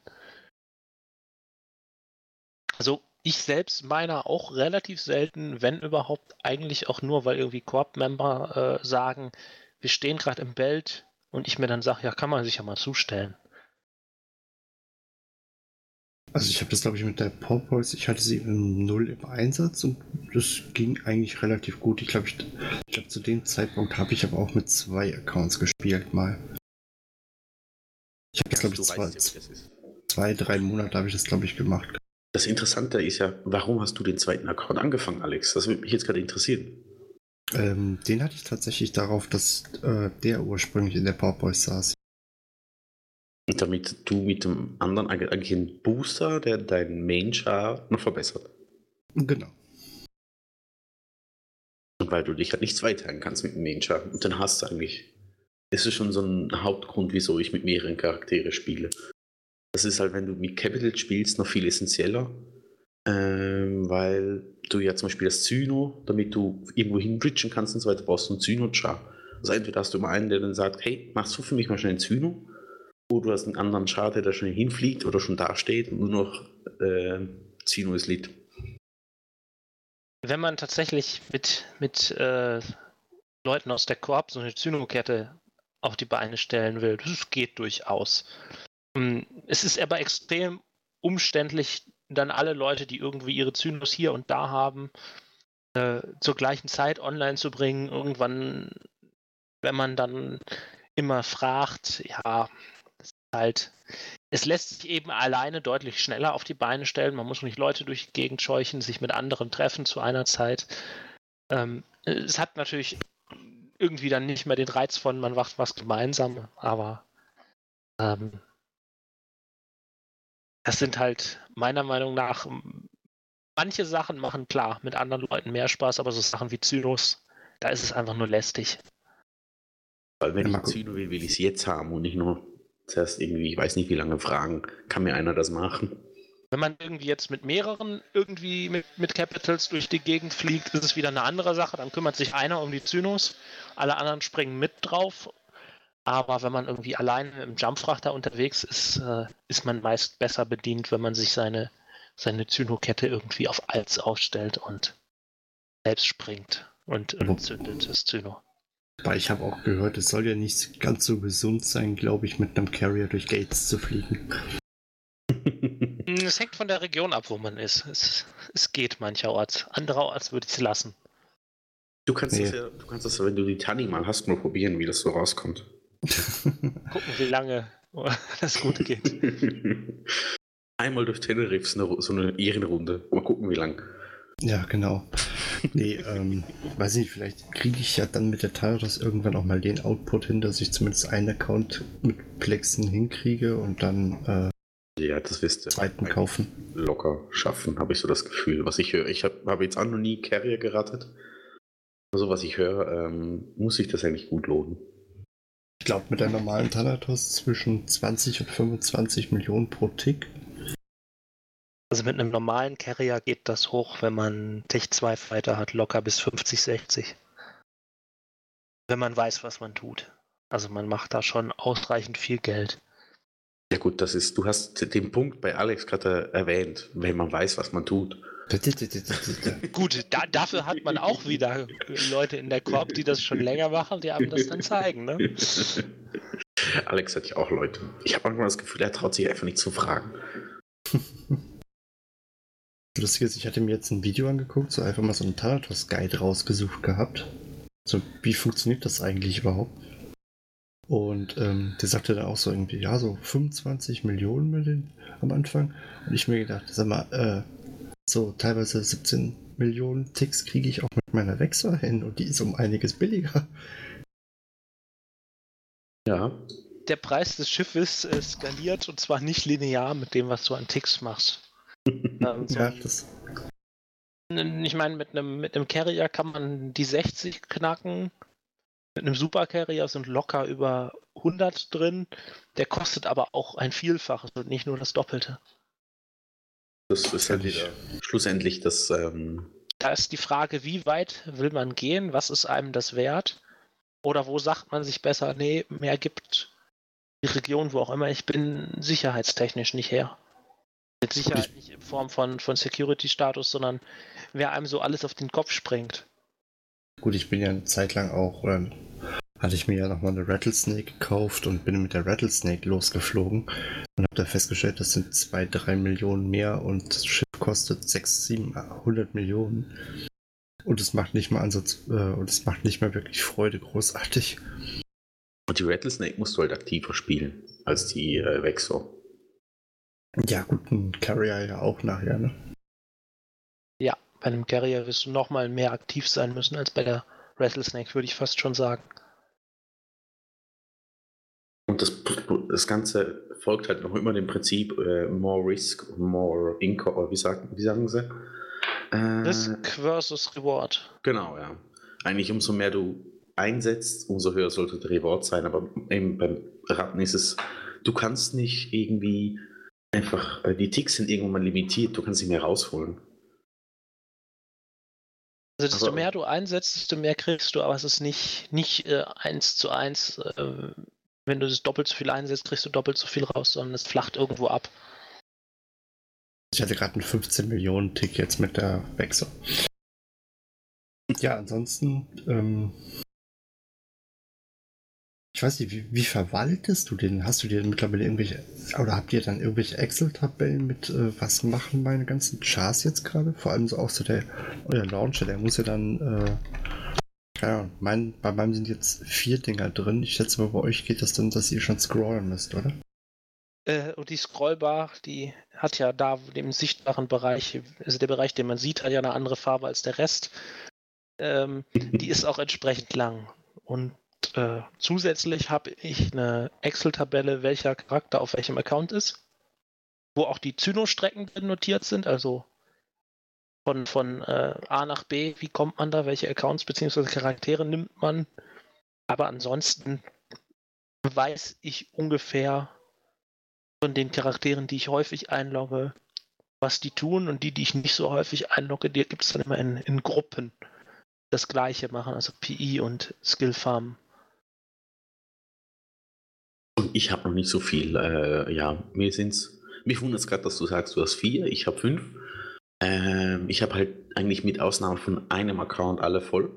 Also ich selbst meine auch relativ selten, wenn überhaupt, eigentlich auch nur, weil irgendwie Korb-Member äh, sagen, wir stehen gerade im Belt und ich mir dann sage, ja, kann man sich ja mal zustellen. Also ich habe das, glaube ich, mit der Porpoise, ich hatte sie im Null im Einsatz und das ging eigentlich relativ gut. Ich glaube, ich, ich glaub, zu dem Zeitpunkt habe ich aber auch mit zwei Accounts gespielt mal. Ich habe das, glaube ich, zwei, zwei, drei Monate habe ich das, glaube ich, gemacht. Das Interessante ist ja, warum hast du den zweiten Account angefangen, Alex? Das würde mich jetzt gerade interessieren. Ähm, den hatte ich tatsächlich darauf, dass äh, der ursprünglich in der Porpoise saß. Damit du mit dem anderen eigentlich einen Booster, der deinen Main-Char noch verbessert. Genau. Und weil du dich halt nicht zweiteilen kannst mit dem Main-Char. Und dann hast du eigentlich. Das ist schon so ein Hauptgrund, wieso ich mit mehreren Charaktere spiele. Das ist halt, wenn du mit Capital spielst, noch viel essentieller. Ähm, weil du ja zum Beispiel das Zyno, damit du irgendwo hinbridgen kannst und so weiter, brauchst du einen Zyno-Char. Also entweder hast du immer einen, der dann sagt, hey, machst du für mich mal schnell einen Zyno? Du hast einen anderen Char, der da schnell hinfliegt oder schon da steht und nur noch äh, Zyno ist Lit. Wenn man tatsächlich mit, mit äh, Leuten aus der Koop so eine Zyno-Kette auf die Beine stellen will, das geht durchaus. Ähm, Es ist aber extrem umständlich, dann alle Leute, die irgendwie ihre Zynos hier und da haben, äh, zur gleichen Zeit online zu bringen. Irgendwann, wenn man dann immer fragt, ja, halt, es lässt sich eben alleine deutlich schneller auf die Beine stellen. Man muss nicht Leute durch die Gegend scheuchen, sich mit anderen treffen zu einer Zeit. Ähm, es hat natürlich irgendwie dann nicht mehr den Reiz von, man macht was gemeinsam, aber ähm, das sind halt meiner Meinung nach manche Sachen machen klar mit anderen Leuten mehr Spaß, aber so Sachen wie Zynos, da ist es einfach nur lästig. Weil wenn Ja, ich. Zyno will, will ich es jetzt haben und nicht nur zuerst irgendwie, ich weiß nicht wie lange fragen, kann mir einer das machen? Wenn man irgendwie jetzt mit mehreren irgendwie mit, mit Capitals durch die Gegend fliegt, ist es wieder eine andere Sache. Dann kümmert sich einer um die Zynos, alle anderen springen mit drauf. Aber wenn man irgendwie alleine im Jumpfrachter unterwegs ist, äh, ist man meist besser bedient, wenn man sich seine, seine Zyno-Kette irgendwie auf Als aufstellt und selbst springt und, und zündet das Zyno. Weil ich habe auch gehört, es soll ja nicht ganz so gesund sein, glaube ich, mit einem Carrier durch Gates zu fliegen. Hm, Es hängt von der Region ab, wo man ist. Es, es geht mancherorts. Andererorts würde ich es lassen. Du kannst, Nee. das ja, du kannst das, ja, wenn du die Tani mal hast, mal probieren, wie das so rauskommt. Gucken, wie lange das gut geht. Einmal durch Tenerife so eine, so eine Ehrenrunde. Mal gucken, wie lang. Ja, genau. Nee, ähm, weiß nicht, vielleicht kriege ich ja dann mit der Thanatos irgendwann auch mal den Output hin, dass ich zumindest einen Account mit Plexen hinkriege und dann äh, Ja, das wirst du zweiten kaufen. locker schaffen, habe ich so das Gefühl. Was ich höre, ich habe hab jetzt auch noch nie Carrier gerattet. Also was ich höre, ähm, muss sich das eigentlich gut lohnen. Ich glaube, mit der normalen Thanatos zwischen 20 und 25 Millionen pro Tick. Also mit einem normalen Carrier geht das hoch, wenn man Tech 2 Fighter hat, locker bis 50, 60. Wenn man weiß, was man tut. Also man macht da schon ausreichend viel Geld. Ja gut, das ist, du hast den Punkt bei Alex gerade erwähnt, wenn man weiß, was man tut. Gut, da, dafür hat man auch wieder Leute in der Korb, die das schon länger machen, die einem das dann zeigen. Ne? Alex hat ja auch Leute. Ich habe manchmal das Gefühl, er traut sich einfach nicht zu fragen. Lustig ist, ich hatte mir jetzt ein Video angeguckt, so einfach mal so einen Thanatos-Guide rausgesucht gehabt. So, wie funktioniert das eigentlich überhaupt? Und ähm, der sagte dann auch so irgendwie, ja, so 25 Millionen mit den, am Anfang. Und ich mir gedacht, sag mal, äh, so teilweise 17 Millionen Ticks kriege ich auch mit meiner Wechsel hin und die ist um einiges billiger. Ja, Der Preis des Schiffes äh, skaliert und zwar nicht linear mit dem, was du an Ticks machst. Ähm, so Ja, das, Ich meine, mit einem, mit einem Carrier kann man die 60 knacken. Mit einem Super Carrier sind locker über 100 drin. Der kostet aber auch ein Vielfaches und nicht nur das Doppelte. das ist Völlig. wieder schlussendlich das, ähm, Da ist die Frage, wie weit will man gehen? Was ist einem das wert? Oder wo sagt man sich besser, nee, mehr gibt die Region, wo auch immer ich bin, sicherheitstechnisch nicht her. Mit Sicherheit nicht in Form von, von Security-Status, sondern wer einem so alles auf den Kopf springt. gut, ich bin ja eine Zeit lang auch, oder hatte ich mir ja nochmal eine Rattlesnake gekauft und bin mit der Rattlesnake losgeflogen und habe da festgestellt, das sind 2, 3 Millionen mehr und das Schiff kostet 6, 700 Millionen. Und es macht nicht mal Ansatz, äh, und es macht nicht mal wirklich Freude, großartig. und die Rattlesnake musst du halt aktiver spielen als die äh, Vexor. Ja, gut, ein Carrier ja auch nachher, ne? Ja, bei einem Carrier wirst du nochmal mehr aktiv sein müssen als bei der Rattlesnake, würde ich fast schon sagen. Und das, das Ganze folgt halt noch immer dem Prinzip äh, more risk, more income, oder wie sagen, wie sagen sie? Äh, Risk versus Reward. Genau, ja. Eigentlich umso mehr du einsetzt, umso höher sollte der Reward sein. Aber eben beim Ratten ist es, du kannst nicht irgendwie einfach, äh, die Ticks sind irgendwann mal limitiert, du kannst nicht mehr rausholen. Also desto Aber- mehr du einsetzt, desto mehr kriegst du, aber es ist nicht, nicht äh, eins zu eins. Äh, wenn du das doppelt so viel einsetzt, kriegst du doppelt so viel raus, sondern es flacht irgendwo ab. Ich hatte gerade einen 15 Millionen Tick jetzt mit der Wechsel. Ja, ansonsten, ähm, ich weiß nicht, wie, wie verwaltest du den? Hast du dir mittlerweile irgendwelche, oder habt ihr dann irgendwelche Excel-Tabellen mit, äh, was machen meine ganzen Chars jetzt gerade? Vor allem so auch so der, euer Launcher, der muss ja dann, äh, Ahnung, mein, bei meinem sind jetzt vier Dinger drin. Ich schätze mal, bei euch geht das dann, dass ihr schon scrollen müsst, oder? Äh, und die Scrollbar, die hat ja da dem sichtbaren Bereich, also der Bereich, den man sieht, hat ja eine andere Farbe als der Rest. Ähm, die ist auch entsprechend lang. Und äh, zusätzlich habe ich eine Excel-Tabelle, welcher Charakter auf welchem Account ist, wo auch die Zyno-Strecken notiert sind, also von, von äh, A nach B, wie kommt man da, welche Accounts bzw. Charaktere nimmt man. Aber ansonsten weiß ich ungefähr von den Charakteren, die ich häufig einlogge, was die tun und die, die ich nicht so häufig einlogge, die gibt es dann immer in, in Gruppen das gleiche machen, also PI und Skill Farm. Und ich habe noch nicht so viel. Äh, ja, mir sind's. Mich wundert es gerade, dass du sagst, du hast vier, ich habe fünf. Ähm, ich habe halt eigentlich mit Ausnahme von einem Account alle voll.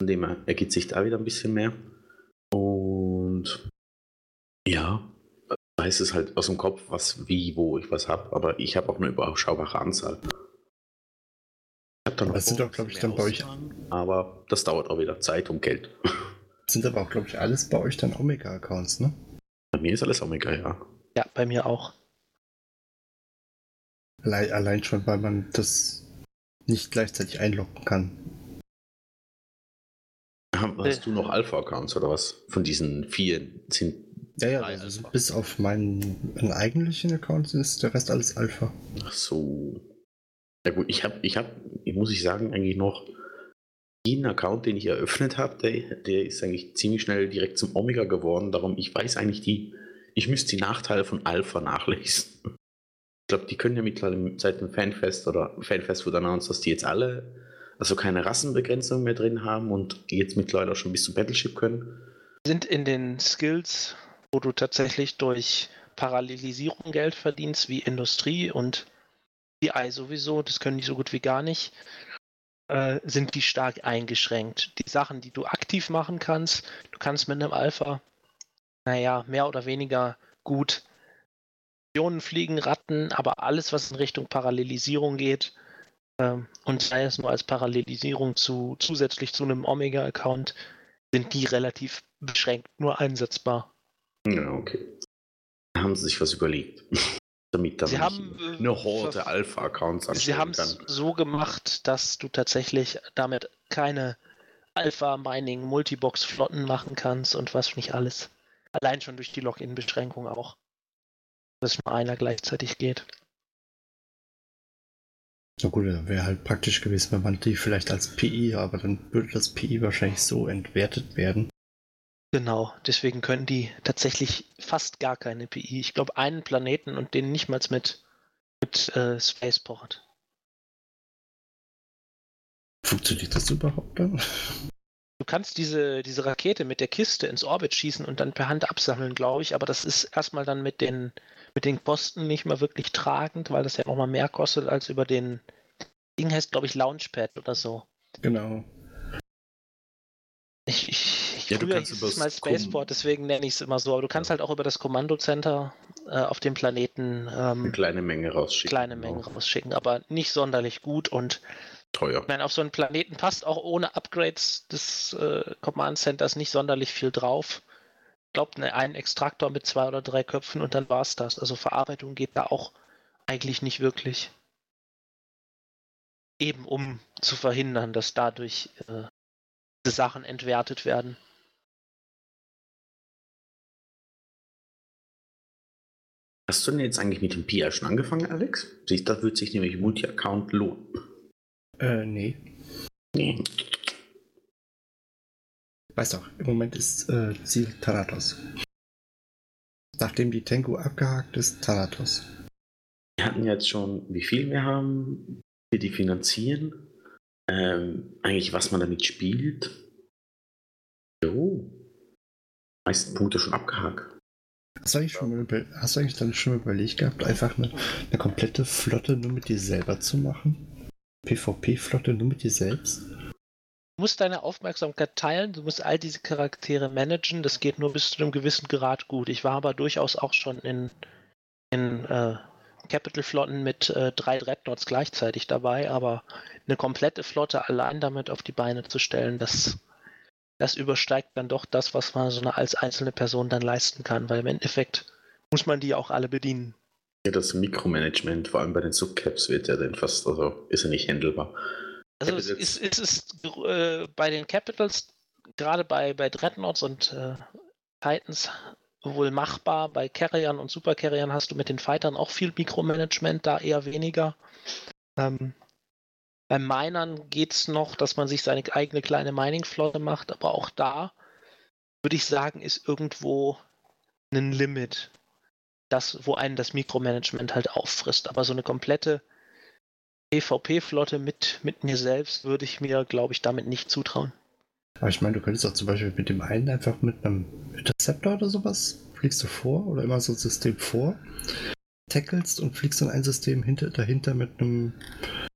Von dem her ergibt sich da wieder ein bisschen mehr. Und ja, weiß es halt aus dem Kopf, was, wie, wo ich was habe. Aber ich habe auch eine überschaubare Anzahl. Ich hab dann noch Das sind doch, glaub ich, dann bei euch- Aber das dauert auch wieder Zeit und Geld. Sind aber auch, glaube ich, alles bei euch dann Omega-Accounts, ne? Bei mir ist alles Omega, ja. Ja, bei mir auch. Allein, allein schon, weil man das nicht gleichzeitig einloggen kann. Hast du noch Alpha-Accounts oder was? Von diesen vier sind. Ja, ja, also bis auf meinen, meinen eigentlichen Account ist der Rest alles Alpha. Ach so. Ja gut, ich habe, ich habe, muss ich sagen, eigentlich noch jeden Account, den ich eröffnet habe, der, der ist eigentlich ziemlich schnell direkt zum Omega geworden. Darum, ich weiß eigentlich die, ich müsste die Nachteile von Alpha nachlesen. Ich glaube, die können ja mittlerweile seit dem Fanfest oder Fanfest wurde announced, dass die jetzt alle also keine Rassenbegrenzung mehr drin haben und jetzt mittlerweile auch schon bis zum Battleship können. Sind in den Skills, wo du tatsächlich durch Parallelisierung Geld verdienst, wie Industrie und BI sowieso, das können die so gut wie gar nicht, äh, sind die stark eingeschränkt. Die Sachen, die du aktiv machen kannst, du kannst mit einem Alpha, naja, mehr oder weniger gut Millionen fliegen, Ratten, aber alles, was in Richtung Parallelisierung geht, ähm, und sei es nur als Parallelisierung zu zusätzlich zu einem Omega-Account, sind die relativ beschränkt nur einsetzbar. Ja, okay. Haben sie sich was überlegt. Damit dann sie haben, äh, eine Horde Alpha-Accounts Sie haben es so gemacht, dass du tatsächlich damit keine Alpha-Mining Multibox-Flotten machen kannst und was nicht alles. Allein schon durch die Login-Beschränkung auch. Dass nur einer gleichzeitig geht. Na gut, wäre halt praktisch gewesen, wenn man die vielleicht als PI, aber dann würde das PI wahrscheinlich so entwertet werden. Genau, deswegen können die tatsächlich fast gar keine PI. Ich glaube, einen Planeten und den nicht mal mit, mit äh, Spaceport. Funktioniert das überhaupt dann? Du kannst diese, diese Rakete mit der Kiste ins Orbit schießen und dann per Hand absammeln, glaube ich, aber das ist erstmal dann mit den, mit den Kosten nicht mal wirklich tragend, weil das ja nochmal mehr kostet als über den Ding heißt, glaube ich, Launchpad oder so. Genau. Ich, ich, ja, früher hieß es mal Spaceport, deswegen nenne ich es immer so, aber du kannst ja. halt auch über das Kommandocenter äh, auf dem Planeten ähm, eine kleine Menge rausschicken. Kleine Menge genau. rausschicken, aber nicht sonderlich gut und teuer. Ich meine, auf so einen Planeten passt auch ohne Upgrades des äh, Command Centers nicht sonderlich viel drauf. Ich glaube, ne, ein Extraktor mit zwei oder drei Köpfen und dann war es das. Also Verarbeitung geht da auch eigentlich nicht wirklich. Eben um zu verhindern, dass dadurch äh, diese Sachen entwertet werden. Hast du denn jetzt eigentlich mit dem PI schon angefangen, Alex? Da wird sich nämlich Multi-Account lohnen. Äh, nee. Nee. Weiß doch, im Moment ist äh, Ziel Thanatos. Nachdem die Tengu abgehakt ist, Thanatos. Wir hatten jetzt schon, wie viel wir haben, wir die finanzieren, ähm, eigentlich was man damit spielt. Jo. Meisten Punkte schon abgehakt. Hast du, eigentlich schon mal hast du eigentlich dann schon überlegt gehabt, einfach eine, eine komplette Flotte nur mit dir selber zu machen? PvP-Flotte nur mit dir selbst? Du musst deine Aufmerksamkeit teilen, du musst all diese Charaktere managen, das geht nur bis zu einem gewissen Grad gut. Ich war aber durchaus auch schon in, in äh, Capital-Flotten mit äh, drei Dreadnoughts gleichzeitig dabei, aber eine komplette Flotte allein damit auf die Beine zu stellen, das, das übersteigt dann doch das, was man so eine, als einzelne Person dann leisten kann, weil im Endeffekt muss man die auch alle bedienen. Ja, das Mikromanagement, vor allem bei den Subcaps, wird ja dann fast, also ist ja nicht handelbar. Also es ist, es ist äh, bei den Capitals, gerade bei, bei Dreadnoughts und äh, Titans, wohl machbar. Bei Carriern und Supercarriern hast du mit den Fightern auch viel Mikromanagement, da eher weniger. Ähm, bei Minern geht es noch, dass man sich seine eigene kleine Mining-Flotte macht, aber auch da würde ich sagen, ist irgendwo ein Limit das, wo einen das Mikromanagement halt auffrisst. Aber so eine komplette PvP-Flotte mit, mit mir selbst würde ich mir, glaube ich, damit nicht zutrauen. Aber ich meine, du könntest auch zum Beispiel mit dem einen einfach mit einem Interceptor oder sowas, fliegst du vor oder immer so ein System vor, tackelst und fliegst dann ein System hinter, dahinter mit einem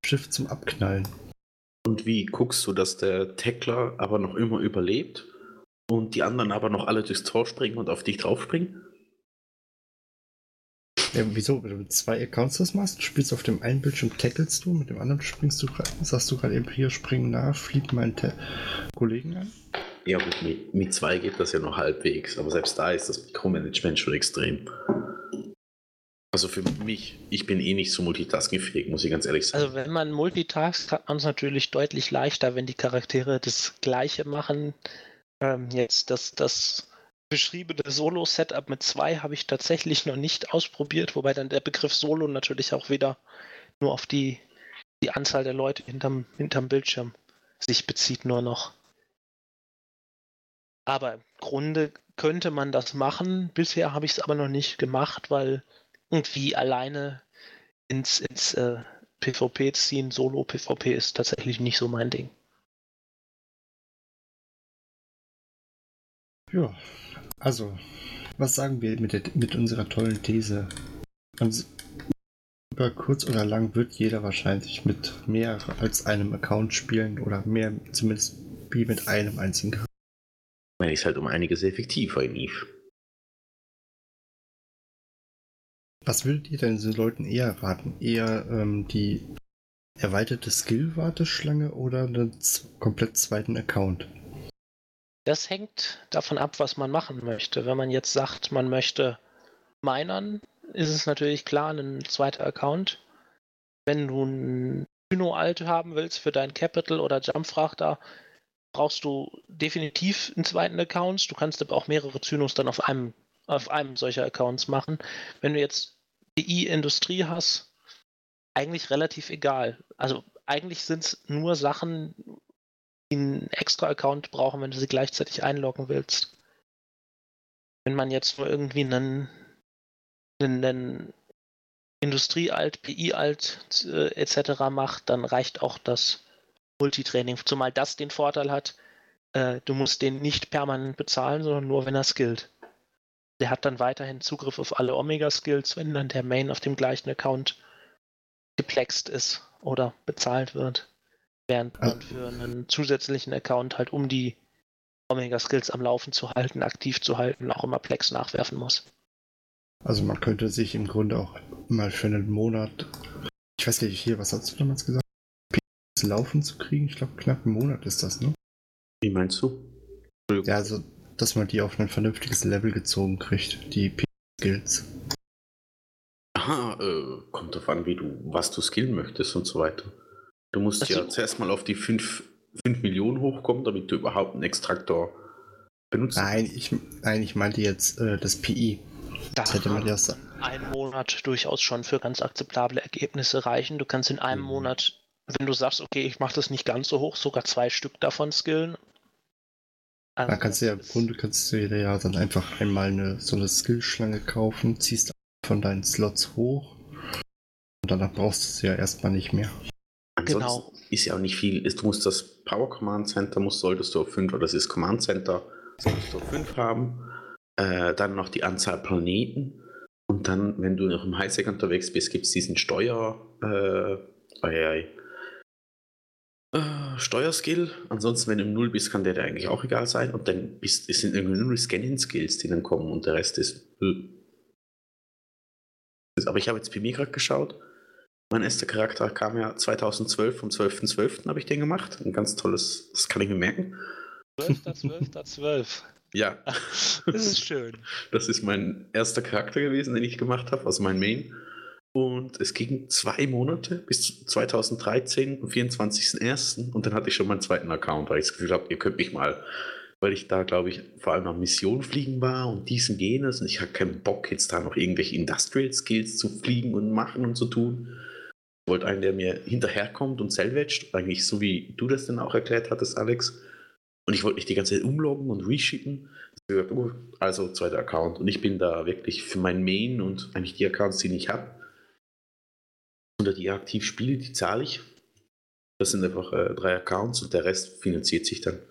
Schiff zum Abknallen. Und wie guckst du, dass der Tackler aber noch immer überlebt und die anderen aber noch alle durchs Tor springen und auf dich draufspringen? Ja, wieso? Wenn du mit zwei Accounts das machst, spielst auf dem einen Bildschirm, tackelst du, mit dem anderen springst du, sagst du gerade eben hier, springen nach, fliegt meinen Ta Kollegen an. Ja gut, mit, mit zwei geht das ja noch halbwegs, aber selbst da ist das Mikromanagement schon extrem. Also für mich, ich bin eh nicht so multitaskingfähig, muss ich ganz ehrlich sagen. Also wenn man multitaskt, hat man es natürlich deutlich leichter, wenn die Charaktere das Gleiche machen. Ähm, jetzt das, das beschriebene Solo-Setup mit zwei habe ich tatsächlich noch nicht ausprobiert, wobei dann der Begriff Solo natürlich auch wieder nur auf die, die Anzahl der Leute hinterm, hinterm Bildschirm sich bezieht nur noch. Aber im Grunde könnte man das machen. Bisher habe ich es aber noch nicht gemacht, weil irgendwie alleine ins, ins äh, PvP ziehen, Solo-PvP ist tatsächlich nicht so mein Ding. Ja, also, was sagen wir mit, der, mit unserer tollen These? Also, über kurz oder lang wird jeder wahrscheinlich mit mehr als einem Account spielen oder mehr, zumindest wie mit einem einzigen Charakter. Man ist halt um einiges effektiver in Was würdet ihr denn den Leuten eher raten? Eher ähm, die erweiterte Skill-Warteschlange oder einen komplett zweiten Account? Das hängt davon ab, was man machen möchte. Wenn man jetzt sagt, man möchte minern, ist es natürlich klar, ein zweiter Account. Wenn du ein Syno-Alt haben willst für dein Capital oder Jumpfrachter, brauchst du definitiv einen zweiten Account. Du kannst aber auch mehrere Zynos dann auf einem, auf einem solcher Accounts machen. Wenn du jetzt PI-Industrie hast, eigentlich relativ egal. Also eigentlich sind es nur Sachen, die einen extra Account brauchen, wenn du sie gleichzeitig einloggen willst. Wenn man jetzt nur irgendwie einen, einen, einen Industrie-Alt, PI-Alt äh, etc. macht, dann reicht auch das Multitraining. Zumal das den Vorteil hat, äh, du musst den nicht permanent bezahlen, sondern nur, wenn er skillt. Der hat dann weiterhin Zugriff auf alle Omega-Skills, wenn dann der Main auf dem gleichen Account geplext ist oder bezahlt wird. Während man für einen zusätzlichen Account halt, um die Omega-Skills am Laufen zu halten, aktiv zu halten, auch immer Plex nachwerfen muss. Also man könnte sich im Grunde auch mal für einen Monat, ich weiß nicht, hier, was hast du damals gesagt? Laufen zu kriegen? Ich glaube, knapp einen Monat ist das, ne? Wie meinst du? Ja, also dass man die auf ein vernünftiges Level gezogen kriegt, die Skills. Aha, äh, kommt drauf an, wie du, was du skillen möchtest und so weiter. Du musst das ja zuerst mal auf die 5, 5 Millionen hochkommen, damit du überhaupt einen Extraktor benutzt. Nein, ich, nein, ich meinte jetzt äh, das PI. Das hätte man ja Ein Monat durchaus schon für ganz akzeptable Ergebnisse reichen. Du kannst in einem mhm. Monat, wenn du sagst, okay, ich mache das nicht ganz so hoch, sogar zwei Stück davon skillen also da kannst du ja im Grunde kannst du dir ja dann einfach einmal eine, so eine Skillschlange kaufen, ziehst von deinen Slots hoch und danach brauchst du sie ja erstmal nicht mehr. Ansonsten genau. ist ja auch nicht viel. Du musst das Power Command Center, musst, solltest du auf 5 oder das ist Command Center, solltest du auf 5 haben. Äh, dann noch die Anzahl Planeten. Und dann, wenn du noch im Highsec unterwegs bist, gibt es diesen Steuer. Äh, ei, ei, äh, Steuerskill. Ansonsten, wenn du im Null bist, kann der dir eigentlich auch egal sein. Und dann bist, es sind irgendwie nur Scanning-Skills, die dann kommen und der Rest ist. Äh. Aber ich habe jetzt bei mir gerade geschaut. Mein erster Charakter kam ja 2012, vom 12.12. .12. habe ich den gemacht. Ein ganz tolles, das kann ich mir merken. 12.12.12. ja. Das ist schön. Das ist mein erster Charakter gewesen, den ich gemacht habe, also mein Main. Und es ging zwei Monate bis 2013, am 24.01. Und dann hatte ich schon meinen zweiten Account, weil ich das Gefühl habe, ihr könnt mich mal, weil ich da, glaube ich, vor allem am Mission fliegen war und diesen jenes. Und ich habe keinen Bock, jetzt da noch irgendwelche Industrial Skills zu fliegen und machen und zu tun. Ich wollte einen, der mir hinterherkommt und salvaged, eigentlich so wie du das dann auch erklärt hattest, Alex. Und ich wollte nicht die ganze Zeit umloggen und reschicken. Also zweiter Account. Und ich bin da wirklich für mein Main und eigentlich die Accounts, die ich habe, oder die aktiv spiele, die zahle ich. Das sind einfach äh, drei Accounts und der Rest finanziert sich dann.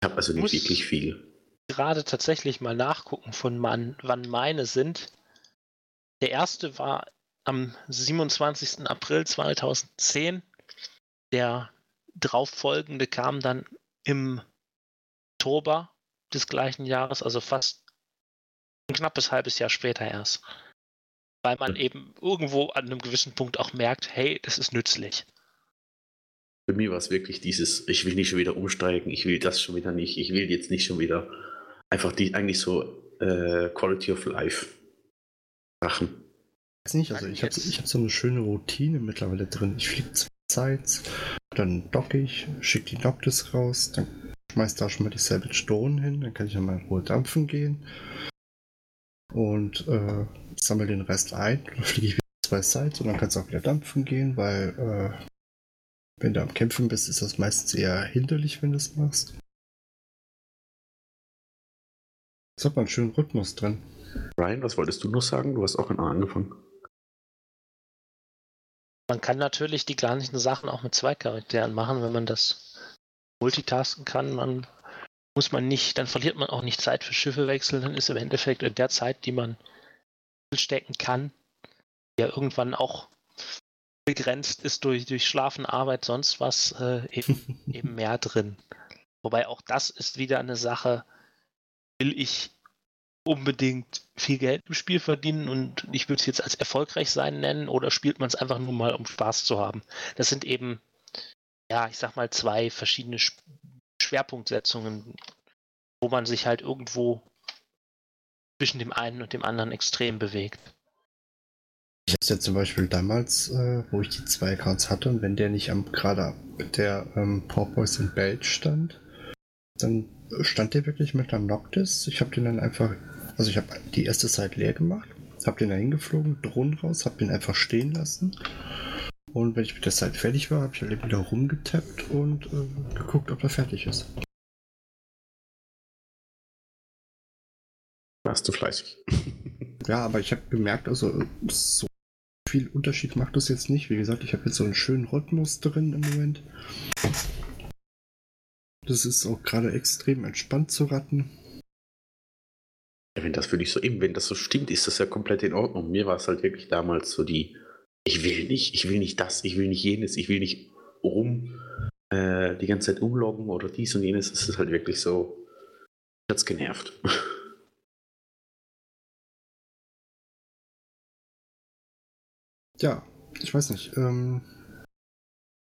Ich habe also nicht wirklich viel. Gerade tatsächlich mal nachgucken, von man, wann meine sind. Der erste war am 27. April 2010. Der darauffolgende kam dann im Oktober des gleichen Jahres, also fast ein knappes halbes Jahr später erst weil man eben irgendwo an einem gewissen Punkt auch merkt, hey, das ist nützlich. Für mich war es wirklich dieses, ich will nicht schon wieder umsteigen, ich will das schon wieder nicht, ich will jetzt nicht schon wieder einfach die eigentlich so äh, Quality of Life. Sachen. Weiß nicht, also ich habe ich hab so eine schöne Routine mittlerweile drin. Ich fliege zwei Sites, dann docke ich, schicke die Noctis raus, dann schmeiß da schon mal die Savage Stone hin, dann kann ich mal in Ruhe dampfen gehen und äh, sammle den Rest ein. Dann fliege ich wieder zwei Sites und dann kannst du auch wieder dampfen gehen, weil äh, wenn du am Kämpfen bist, ist das meistens eher hinderlich, wenn du es machst. Jetzt hat man einen schönen Rhythmus drin. Ryan, was wolltest du noch sagen? Du hast auch in A angefangen. Man kann natürlich die gleichen Sachen auch mit zwei Charakteren machen, wenn man das multitasken kann. Man muss man nicht, dann verliert man auch nicht Zeit für Schiffe wechseln, dann ist im Endeffekt in der Zeit, die man stecken kann, ja irgendwann auch begrenzt ist durch, durch Schlafen, Arbeit, sonst was, äh, eben, eben mehr drin. Wobei auch das ist wieder eine Sache, will ich unbedingt viel Geld im Spiel verdienen und ich würde es jetzt als erfolgreich sein nennen oder spielt man es einfach nur mal, um Spaß zu haben? Das sind eben, ja, ich sag mal, zwei verschiedene Schwerpunktsetzungen, wo man sich halt irgendwo zwischen dem einen und dem anderen extrem bewegt. Ich habe es ja zum Beispiel damals, äh, wo ich die zwei Accounts hatte und wenn der nicht am gerade der ähm, Porpoise in Belch stand, dann stand der wirklich mit einer Noctis. Ich habe den dann einfach, also ich habe die erste Zeit leer gemacht, habe den da hingeflogen, Drohnen raus, habe den einfach stehen lassen. Und wenn ich mit der Zeit fertig war, habe ich halt wieder rumgetappt und äh, geguckt, ob er fertig ist. Warst du fleißig. ja, aber ich habe gemerkt, also so viel Unterschied macht das jetzt nicht. Wie gesagt, ich habe jetzt so einen schönen Rhythmus drin im Moment. Das ist auch gerade extrem entspannt zu ratten. Ja, wenn das für dich so eben, wenn das so stimmt, ist das ja komplett in Ordnung. Mir war es halt wirklich damals so die, ich will nicht, ich will nicht das, ich will nicht jenes, ich will nicht rum äh, die ganze Zeit umloggen oder dies und jenes. Das ist halt wirklich so, hat's genervt. Ja, ich weiß nicht. Ähm,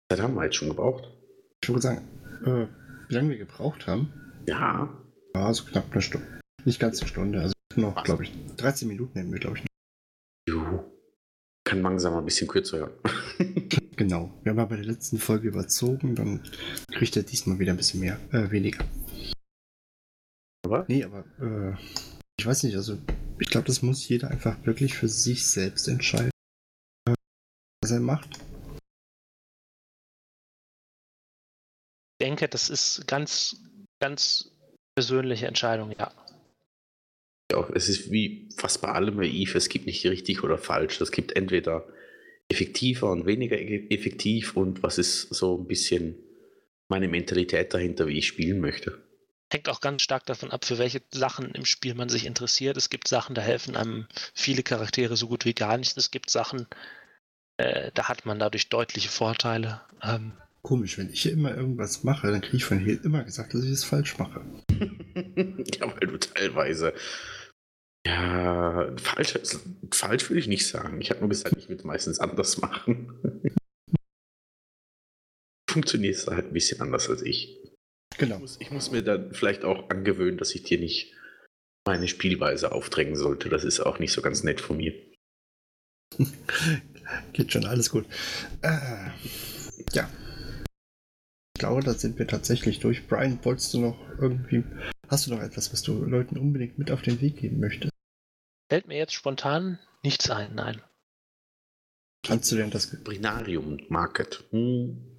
das haben wir jetzt schon gebraucht. Ich würde sagen, äh, wie lange wir gebraucht haben? Ja. Ja, so knapp eine Stunde. Nicht ganz eine Stunde, also noch, glaube ich, 13 Minuten nehmen wir, glaube ich. Kann langsam ein bisschen kürzer hören. genau. Wir haben aber bei der letzten Folge überzogen, dann kriegt er diesmal wieder ein bisschen mehr, äh, weniger. Aber? Nee, aber äh, ich weiß nicht, also ich glaube, das muss jeder einfach wirklich für sich selbst entscheiden, äh, was er macht. denke, das ist ganz, ganz persönliche Entscheidung, ja. Ja, es ist wie fast bei allem bei Eve, es gibt nicht richtig oder falsch. Es gibt entweder effektiver und weniger e-, effektiv und was ist so ein bisschen meine Mentalität dahinter, wie ich spielen möchte. Hängt auch ganz stark davon ab, für welche Sachen im Spiel man sich interessiert. Es gibt Sachen, da helfen einem viele Charaktere so gut wie gar nicht. Es gibt Sachen, äh, da hat man dadurch deutliche Vorteile. Ähm, Komisch, wenn ich immer irgendwas mache, dann kriege ich von hier immer gesagt, dass ich es falsch mache. ja, weil du teilweise. Ja, falsch, falsch würde ich nicht sagen. Ich habe nur gesagt, ich würde meistens anders machen. Funktionierst du halt ein bisschen anders als ich. Genau. Ich muss, ich muss mir dann vielleicht auch angewöhnen, dass ich dir nicht meine Spielweise aufdrängen sollte. Das ist auch nicht so ganz nett von mir. Geht schon, alles gut. Äh, ja, glaube, da sind wir tatsächlich durch. Brian, wolltest du noch irgendwie, hast du noch etwas, was du Leuten unbedingt mit auf den Weg geben möchtest? Fällt mir jetzt spontan nichts ein, nein. Kannst du denn das Brinarium Market? Hm.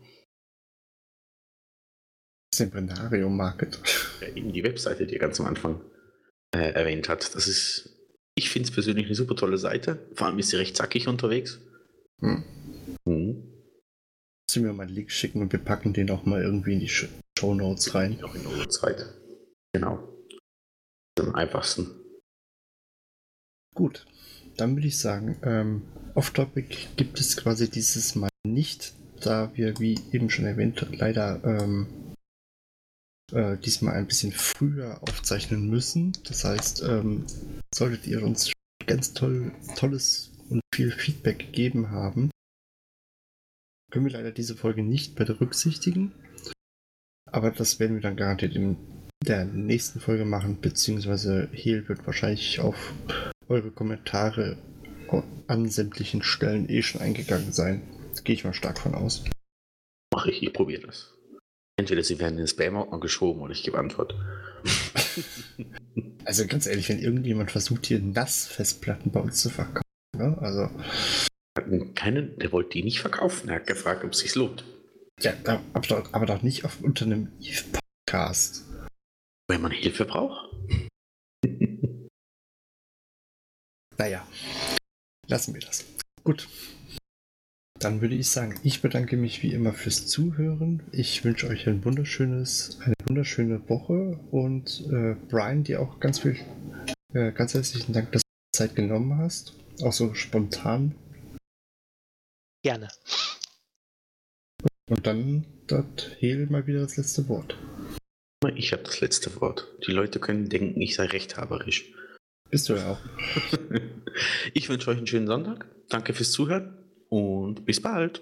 Was ist denn Brinarium Market? Ja, eben die Webseite, die er ganz am Anfang äh, erwähnt hat. Das ist, ich finde es persönlich eine super tolle Seite. Vor allem ist sie recht zackig unterwegs. Hm. Hm sie mir mal einen Link schicken und wir packen den auch mal irgendwie in die Show Notes rein. Auch in der Zeit. Genau. Am einfachsten. Gut, dann würde ich sagen, ähm, Off-Topic gibt es quasi dieses Mal nicht, da wir, wie eben schon erwähnt, leider ähm, äh, diesmal ein bisschen früher aufzeichnen müssen. Das heißt, ähm, solltet ihr uns ganz toll, tolles und viel Feedback gegeben haben, können wir leider diese Folge nicht berücksichtigen. Aber das werden wir dann garantiert in der nächsten Folge machen, beziehungsweise Hehl wird wahrscheinlich auf eure Kommentare an sämtlichen Stellen eh schon eingegangen sein. Gehe ich mal stark von aus. Mach ich, ich probiere das. Entweder sie werden in den Spam-Ordner geschoben oder ich gebe Antwort. also ganz ehrlich, wenn irgendjemand versucht, hier Nass-Festplatten bei uns zu verkaufen, ne? also. Keinen, der wollte die nicht verkaufen. Er hat gefragt, ob es sich lohnt. Ja, aber doch, aber doch nicht auf, unter einem Eve-Podcast. Wenn man Hilfe braucht. Naja, lassen wir das. Gut. Dann würde ich sagen, ich bedanke mich wie immer fürs Zuhören. Ich wünsche euch ein wunderschönes, eine wunderschöne Woche und äh, Brian, dir auch ganz viel, äh, ganz herzlichen Dank, dass du Zeit genommen hast. Auch so spontan. Gerne. Und dann hat Hel mal wieder das letzte Wort. Ich habe das letzte Wort. Die Leute können denken, ich sei rechthaberisch. Bist du ja auch. ich wünsche euch einen schönen Sonntag. Danke fürs Zuhören und bis bald.